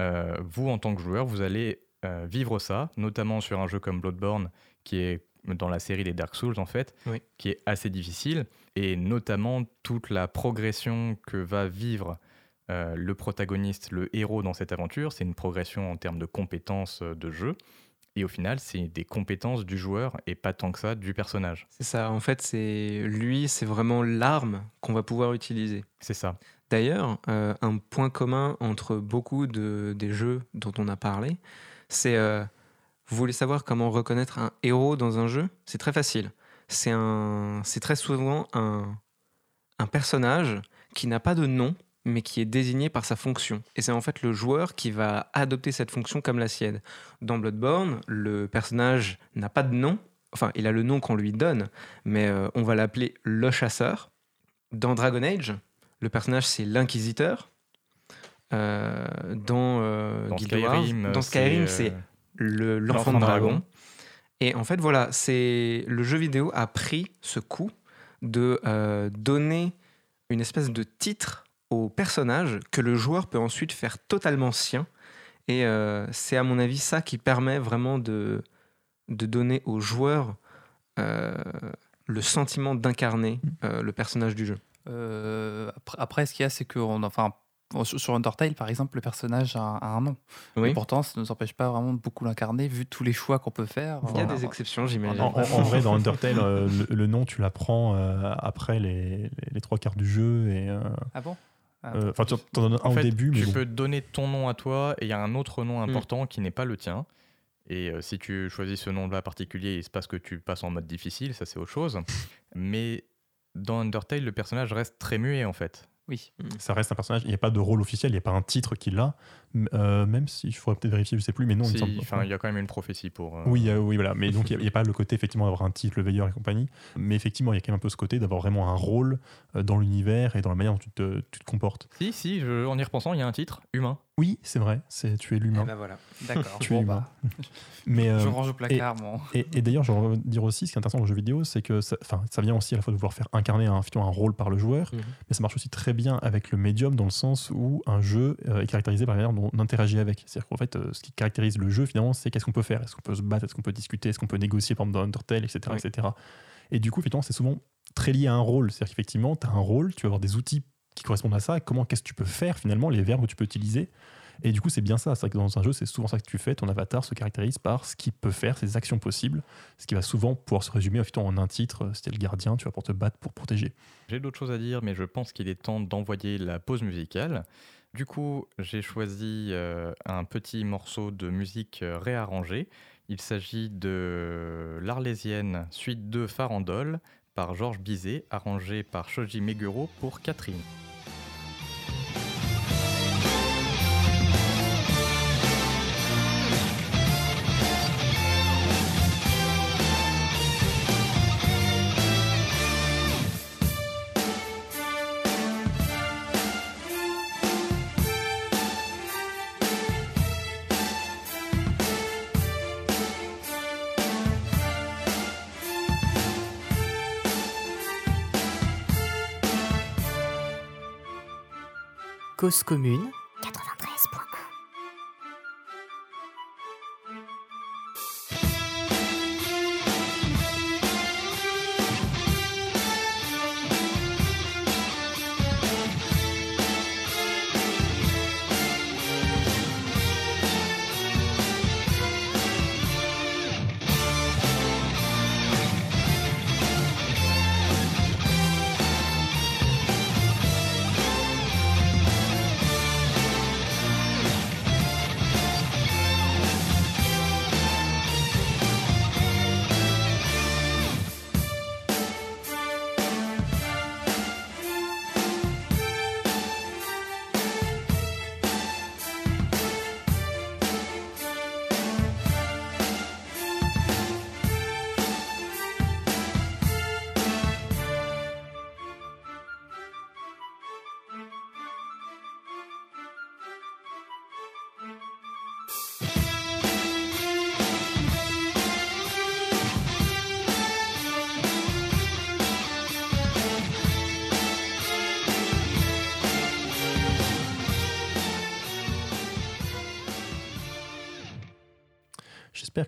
euh, vous, en tant que joueur, vous allez euh, vivre ça, notamment sur un jeu comme Bloodborne, qui est dans la série des Dark Souls en fait, qui est assez difficile, et notamment toute la progression que va vivre le protagoniste, le héros dans cette aventure, c'est une progression en termes de compétences de jeu. Et au final, c'est des compétences du joueur et pas tant que ça du personnage. C'est ça, en fait, c'est lui, c'est vraiment l'arme qu'on va pouvoir utiliser. C'est ça. D'ailleurs, euh, un point commun entre beaucoup de, des jeux dont on a parlé, c'est euh, vous voulez savoir comment reconnaître un héros dans un jeu? C'est très facile. C'est très souvent un, un personnage qui n'a pas de nom, mais qui est désigné par sa fonction. Et c'est en fait le joueur qui va adopter cette fonction comme la sienne. Dans Bloodborne, le personnage n'a pas de nom, enfin il a le nom qu'on lui donne, mais euh, on va l'appeler le chasseur. Dans Dragon Age, le personnage c'est l'inquisiteur. Euh, dans, euh, dans, Skyrim, dans Skyrim, c'est l'enfant de dragon. Et en fait, voilà, c'est le jeu vidéo a pris ce coup de donner une espèce de titre au personnage que le joueur peut ensuite faire totalement sien. Et euh, c'est à mon avis ça qui permet vraiment de, de donner au joueur euh, le sentiment d'incarner euh, le personnage du jeu. après, ce qu'il y a, c'est que enfin, sur Undertale, par exemple, le personnage a, un nom. Oui. Et pourtant, ça ne nous empêche pas vraiment de beaucoup l'incarner, vu tous les choix qu'on peut faire. Il y a des exceptions, j'imagine. En, vrai, dans Undertale, le, nom, tu l'apprends après les, les, trois quarts du jeu. Et, Ah bon? Enfin, tu en donnes un au début. Mais tu peux donner ton nom à toi et il y a un autre nom mm. important qui n'est pas le tien. Et euh, si tu choisis ce nom-là particulier, il se passe que tu passes en mode difficile, ça c'est autre chose. Mais dans Undertale, le personnage reste très muet en fait. Oui. Mm. Ça reste un personnage, il n'y a pas de rôle officiel, il n'y a pas un titre qui l'a, euh, même si je faudrait peut-être vérifier, je ne sais plus, mais non. il, il y a quand même une prophétie pour. Euh, oui, oui, voilà. Mais donc il n'y a, pas le côté effectivement d'avoir un titre, le veilleur et compagnie, mais effectivement il y a quand même un peu ce côté d'avoir vraiment un rôle euh, dans l'univers et dans la manière dont tu te, tu te comportes. Si, si, en y repensant, il y a un titre, humain. Oui, c'est vrai, c'est tu es l'humain. Eh ben voilà. D'accord. tu es humain. Bah. Mais, je range au placard, et, Et, d'ailleurs, je veux dire aussi, ce qui est intéressant dans le jeu vidéo, c'est que ça, ça vient aussi à la fois de vouloir faire incarner un, un rôle par le joueur, mhm. mais ça marche aussi très bien avec le médium dans le sens où un jeu est caractérisé par la manière dont on interagit avec. C'est-à-dire qu'en fait, euh, ce qui caractérise le jeu, finalement, c'est qu'est-ce qu'on peut faire. Est-ce qu'on peut se battre Est-ce qu'on peut discuter Est-ce qu'on peut négocier, par exemple, dans Undertale, etc. etc. Et du coup, effectivement, c'est souvent très lié à un rôle. C'est-à-dire qu'effectivement, tu as un rôle, tu vas avoir des outils qui correspondent à ça. Comment, qu'est-ce que tu peux faire, finalement, les verbes que tu peux utiliser. Et du coup, c'est bien ça. C'est que dans un jeu, c'est souvent ça que tu fais. Ton avatar se caractérise par ce qu'il peut faire, ses actions possibles, ce qui va souvent pouvoir se résumer en un titre. C'était le gardien, tu vas pour te battre, pour protéger. J'ai d'autres choses à dire, mais je pense qu'il est temps d'envoyer la pause musicale. Du coup, j'ai choisi euh, un petit morceau de musique euh, réarrangée. Il s'agit de l'Arlésienne suite de Farandole par Georges Bizet, arrangé par Shoji Meguro pour Catherine. Commune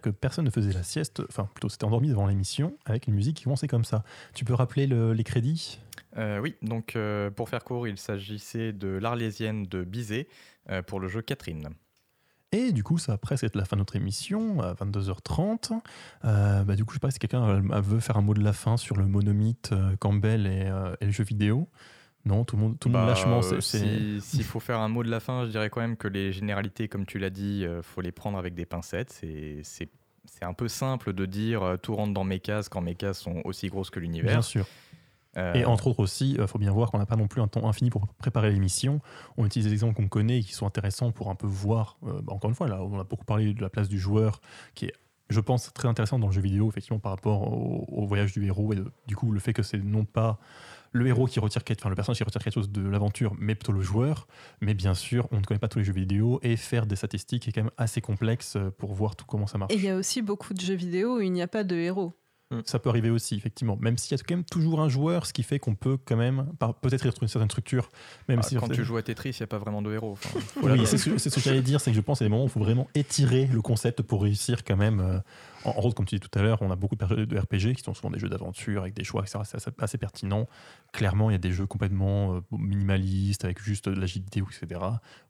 que personne ne faisait la sieste, enfin plutôt c'était endormi devant l'émission avec une musique qui commençait comme ça. Tu peux rappeler les crédits? Oui, donc pour faire court, il s'agissait de l'Arlésienne de Bizet pour le jeu Catherine. Et du coup, ça va presque être la fin de notre émission, à 22h30. Euh, bah, du coup, je sais pas si quelqu'un euh, veut faire un mot de la fin sur le monomythe euh, Campbell et, le jeu vidéo. Non, tout le monde, tout le monde bah, lâchement. S'il faut faire un mot de la fin, je dirais quand même que les généralités, comme tu l'as dit, il faut les prendre avec des pincettes. C'est un peu simple de dire tout rentre dans mes cases quand mes cases sont aussi grosses que l'univers. Bien sûr. Euh, et entre autres aussi, il euh, faut bien voir qu'on n'a pas non plus un temps infini pour préparer l'émission. On utilise des exemples qu'on connaît et qui sont intéressants pour un peu voir. Euh, bah, encore une fois, là, on a beaucoup parlé de la place du joueur, qui est, je pense, très intéressant dans le jeu vidéo, effectivement, par rapport au, voyage du héros et du coup, le fait que c'est non pas le héros qui retire quelque, enfin le personnage qui retire quelque chose de l'aventure, mais plutôt le joueur. Mais bien sûr, on ne connaît pas tous les jeux vidéo et faire des statistiques est quand même assez complexe pour voir tout comment ça marche. Et il y a aussi beaucoup de jeux vidéo où il n'y a pas de héros. Mm. Ça peut arriver aussi, effectivement. Même s'il y a quand même toujours un joueur, ce qui fait qu'on peut quand même peut-être retrouver une certaine structure. Même ah, si quand tu joues à Tetris, il n'y a pas vraiment de héros. oui, c'est ce, que j'allais dire, c'est que je pense qu'il y a des moments où il faut vraiment étirer le concept pour réussir quand même. Euh, en, en comme tu dis tout à l'heure, on a beaucoup de RPG qui sont souvent des jeux d'aventure avec des choix, etc. C'est assez pertinent. Clairement, il y a des jeux complètement euh, minimalistes avec juste de l'agilité, etc.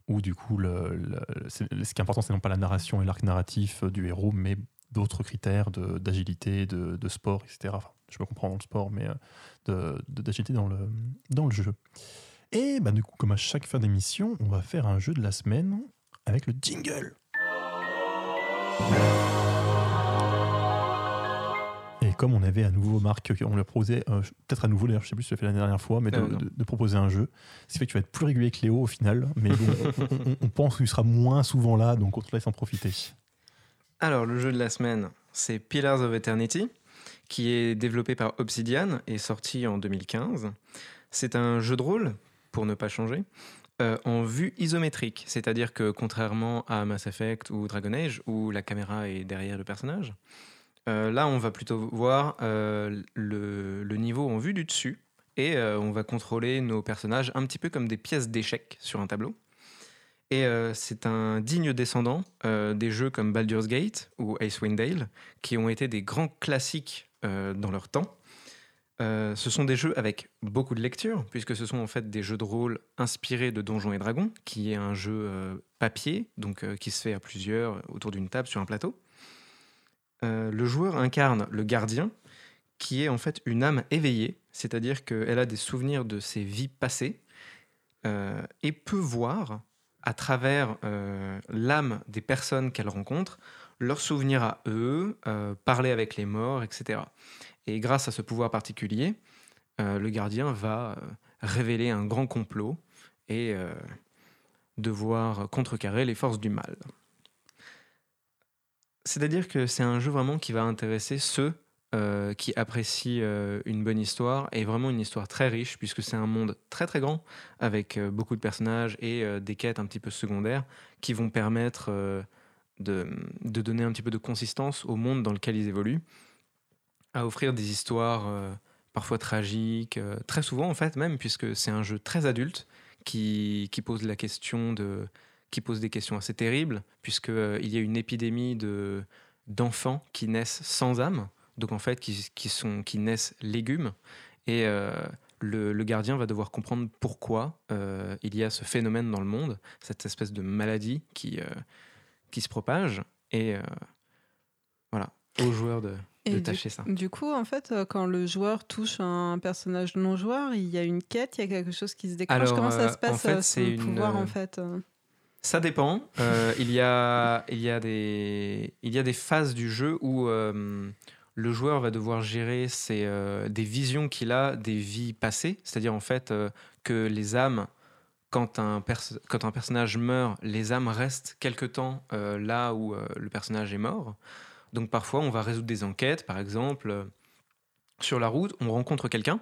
Où du coup, ce qui est important, c'est non pas la narration et l'arc narratif euh, du héros, mais d'autres critères d'agilité, de, de, sport, etc. je me comprends dans le sport, mais euh, d'agilité dans le, dans le jeu. Et bah, du coup, comme à chaque fin d'émission, on va faire un jeu de la semaine avec le jingle. Comme on avait à nouveau Marc, on lui a proposé, euh, peut-être à nouveau d'ailleurs, je sais plus si tu l'as fait la dernière fois, mais de, euh, proposer un jeu. Ce qui fait que tu vas être plus régulier que Léo au final, mais on, on, pense qu'il sera moins souvent là, donc on te laisse en profiter. Alors, le jeu de la semaine, c'est Pillars of Eternity, qui est développé par Obsidian et sorti en 2015. C'est un jeu de rôle, pour ne pas changer, euh, en vue isométrique, c'est-à-dire que contrairement à Mass Effect ou Dragon Age, où la caméra est derrière le personnage, euh, là on va plutôt voir euh, le, niveau en vue du dessus, et on va contrôler nos personnages un petit peu comme des pièces d'échecs sur un tableau. Et euh, c'est un digne descendant euh, des jeux comme Baldur's Gate ou Icewind Dale, qui ont été des grands classiques euh, dans leur temps. ce sont des jeux avec beaucoup de lecture, puisque ce sont en fait des jeux de rôle inspirés de Donjons et Dragons, qui est un jeu papier, donc qui se fait à plusieurs autour d'une table sur un plateau. Le joueur incarne le gardien, qui est en fait une âme éveillée, c'est-à-dire qu'elle a des souvenirs de ses vies passées et peut voir à travers euh, l'âme des personnes qu'elle rencontre, leurs souvenirs à eux, euh, parler avec les morts, etc. Et grâce à ce pouvoir particulier, euh, le gardien va révéler un grand complot et devoir contrecarrer les forces du mal. C'est-à-dire que c'est un jeu vraiment qui va intéresser ceux euh, qui apprécie euh, une bonne histoire et vraiment une histoire très riche puisque c'est un monde très très grand avec euh, beaucoup de personnages et des quêtes un petit peu secondaires qui vont permettre de, donner un petit peu de consistance au monde dans lequel ils évoluent, à offrir des histoires parfois tragiques, très souvent en fait même puisque c'est un jeu très adulte qui, pose la question de qui pose des questions assez terribles puisqu'il il y a une épidémie de d'enfants qui naissent sans âme donc en fait qui, sont, qui naissent légumes. Et euh, le, gardien va devoir comprendre pourquoi euh, il y a ce phénomène dans le monde, cette espèce de maladie qui, euh, qui se propage. Et voilà, au joueur de, de tâcher ça. Du coup, en fait, quand le joueur touche un personnage non joueur, il y a une quête, il y a quelque chose qui se déclenche. Comment ça se passe en fait, c'est une... pouvoir en fait ça dépend. il, y a, il, y a des, il y a des phases du jeu où le joueur va devoir gérer euh, des visions qu'il a des vies passées, c'est-à-dire en fait euh, que les âmes, quand un, quand un personnage meurt, les âmes restent quelque temps euh, là où le personnage est mort. Donc parfois on va résoudre des enquêtes, par exemple, sur la route, on rencontre quelqu'un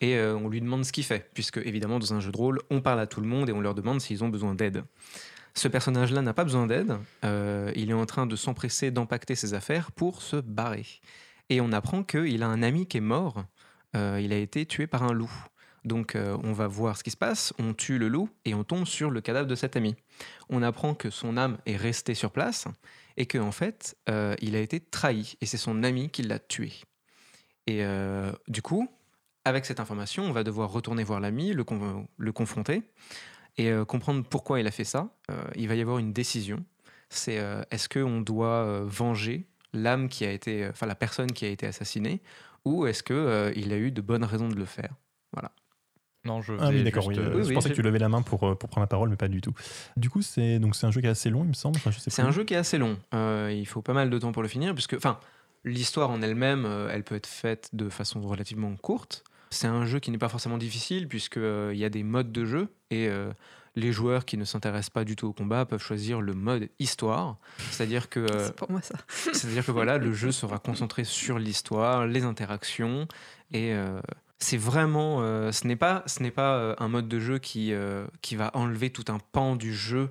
et on lui demande ce qu'il fait, puisque évidemment dans un jeu de rôle, on parle à tout le monde et on leur demande s'ils ont besoin d'aide. Ce personnage-là n'a pas besoin d'aide, il est en train de s'empresser d'empacter ses affaires pour se barrer. Et on apprend qu'il a un ami qui est mort. Euh, il a été tué par un loup. Donc euh, on va voir ce qui se passe, on tue le loup et on tombe sur le cadavre de cet ami. On apprend que son âme est restée sur place et qu'en en fait euh, il a été trahi et c'est son ami qui l'a tué. Et du coup, avec cette information, on va devoir retourner voir l'ami, le, le confronter et comprendre pourquoi il a fait ça. il va y avoir une décision. C'est est-ce qu'on doit venger l'âme qui a été, enfin la personne qui a été assassinée, ou est-ce que il a eu de bonnes raisons de le faire? Voilà. Non, je ah oui, d'accord. je pensais que tu levais la main pour, pour prendre la parole, mais pas du tout. Du coup, c'est donc c'est un jeu qui est assez long, il me semble. c'est un jeu qui est assez long. il faut pas mal de temps pour le finir, puisque, enfin, l'histoire en elle-même, elle peut être faite de façon relativement courte. C'est un jeu qui n'est pas forcément difficile, puisqu'il il y a des modes de jeu et les joueurs qui ne s'intéressent pas du tout au combat peuvent choisir le mode histoire, c'est-à-dire que c'est pour moi ça. c'est-à-dire que voilà, le jeu sera concentré sur l'histoire, les interactions et c'est vraiment, euh, ce n'est pas, ce n'est pas euh, un mode de jeu qui, euh, qui va enlever tout un pan du jeu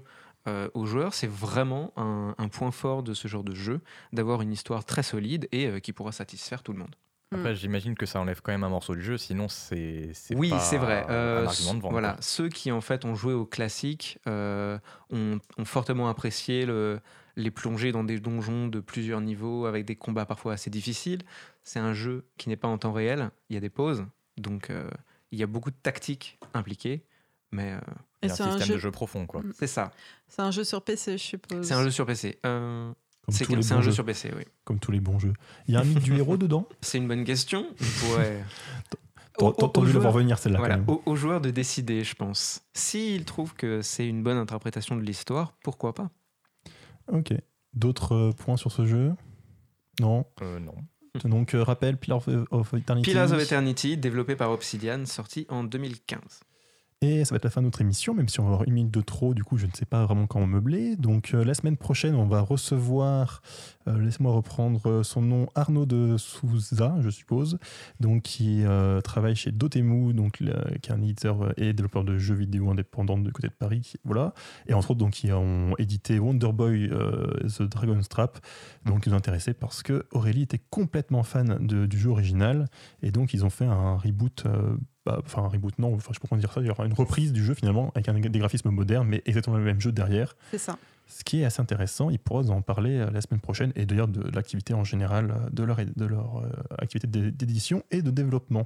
aux joueurs. C'est vraiment un, un, point fort de ce genre de jeu, d'avoir une histoire très solide et qui pourra satisfaire tout le monde. Après, j'imagine que ça enlève quand même un morceau du jeu, sinon c'est. Oui, c'est vrai. Un argument de vente, voilà, ceux qui en fait ont joué au classique ont, ont, fortement apprécié le, les plongées dans des donjons de plusieurs niveaux avec des combats parfois assez difficiles. C'est un jeu qui n'est pas en temps réel. Il y a des pauses, donc euh, il y a beaucoup de tactiques impliquées, mais euh, c'est un système de jeu profond, quoi. C'est ça. C'est un jeu sur PC, je suppose. C'est un jeu sur PC. Euh, c'est un jeu sur PC, oui. Comme tous les bons jeux. Il y a un mythe du héros dedans C'est une bonne question. Ouais. T'as dû le voir venir celle-là. Voilà, aux, joueurs de décider, je pense. S'ils trouvent que c'est une bonne interprétation de l'histoire, pourquoi pas? Ok. D'autres points sur ce jeu? Non Non. Donc, euh, rappel, Pillars of Eternity. Pillars of Eternity, développé par Obsidian, sorti en 2015. Et ça va être la fin de notre émission, même si on va avoir une minute de trop, du coup je ne sais pas vraiment comment meubler. Donc euh, la semaine prochaine, on va recevoir, euh, laisse-moi reprendre son nom, Arnaud de Souza, je suppose, donc qui travaille chez Dotemu, donc, qui est un éditeur et développeur de jeux vidéo indépendants de côté de Paris. Voilà. Et entre autres, donc, qui ont édité Wonder Boy The Dragon's Trap, donc ils nous intéressés parce que Aurélie était complètement fan du jeu original, et donc ils ont fait un reboot bah, enfin un reboot non, enfin je peux pas dire ça, il y aura une reprise du jeu finalement avec un, des graphismes modernes mais exactement le même jeu derrière. C'est ça. Ce qui est assez intéressant, ils pourront en parler euh, la semaine prochaine et d'ailleurs de l'activité en général euh, de leur, de leur euh, activité d'édition et de développement.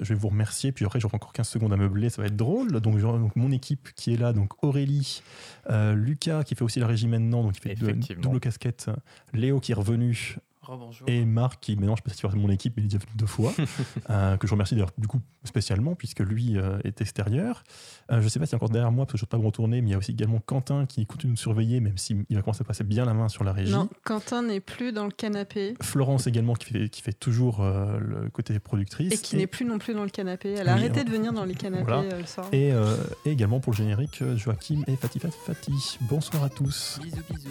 Je vais vous remercier, puis après j'aurai encore 15 secondes à meubler, ça va être drôle. Donc, donc mon équipe qui est là, donc Aurélie, Lucas qui fait aussi la régie maintenant, donc il fait double casquette, Léo qui est revenu, et Marc, qui maintenant je peux faire mon équipe, il est déjà venu deux fois, euh, que je remercie d'ailleurs du coup spécialement, puisque lui euh, est extérieur. Euh, je ne sais pas s'il est encore derrière moi, parce que je ne peux pas me retourner, mais il y a aussi également Quentin qui continue de nous surveiller, même s'il va commencer à passer bien la main sur la régie. Non, Quentin n'est plus dans le canapé. Florence également, qui fait, qui fait toujours le côté productrice. Et qui n'est plus non plus dans le canapé. Elle a arrêté de venir dans les canapés le soir. Et, et, également pour le générique, Joachim et Fatih Fatih. Bonsoir à tous. Bisous, bisous.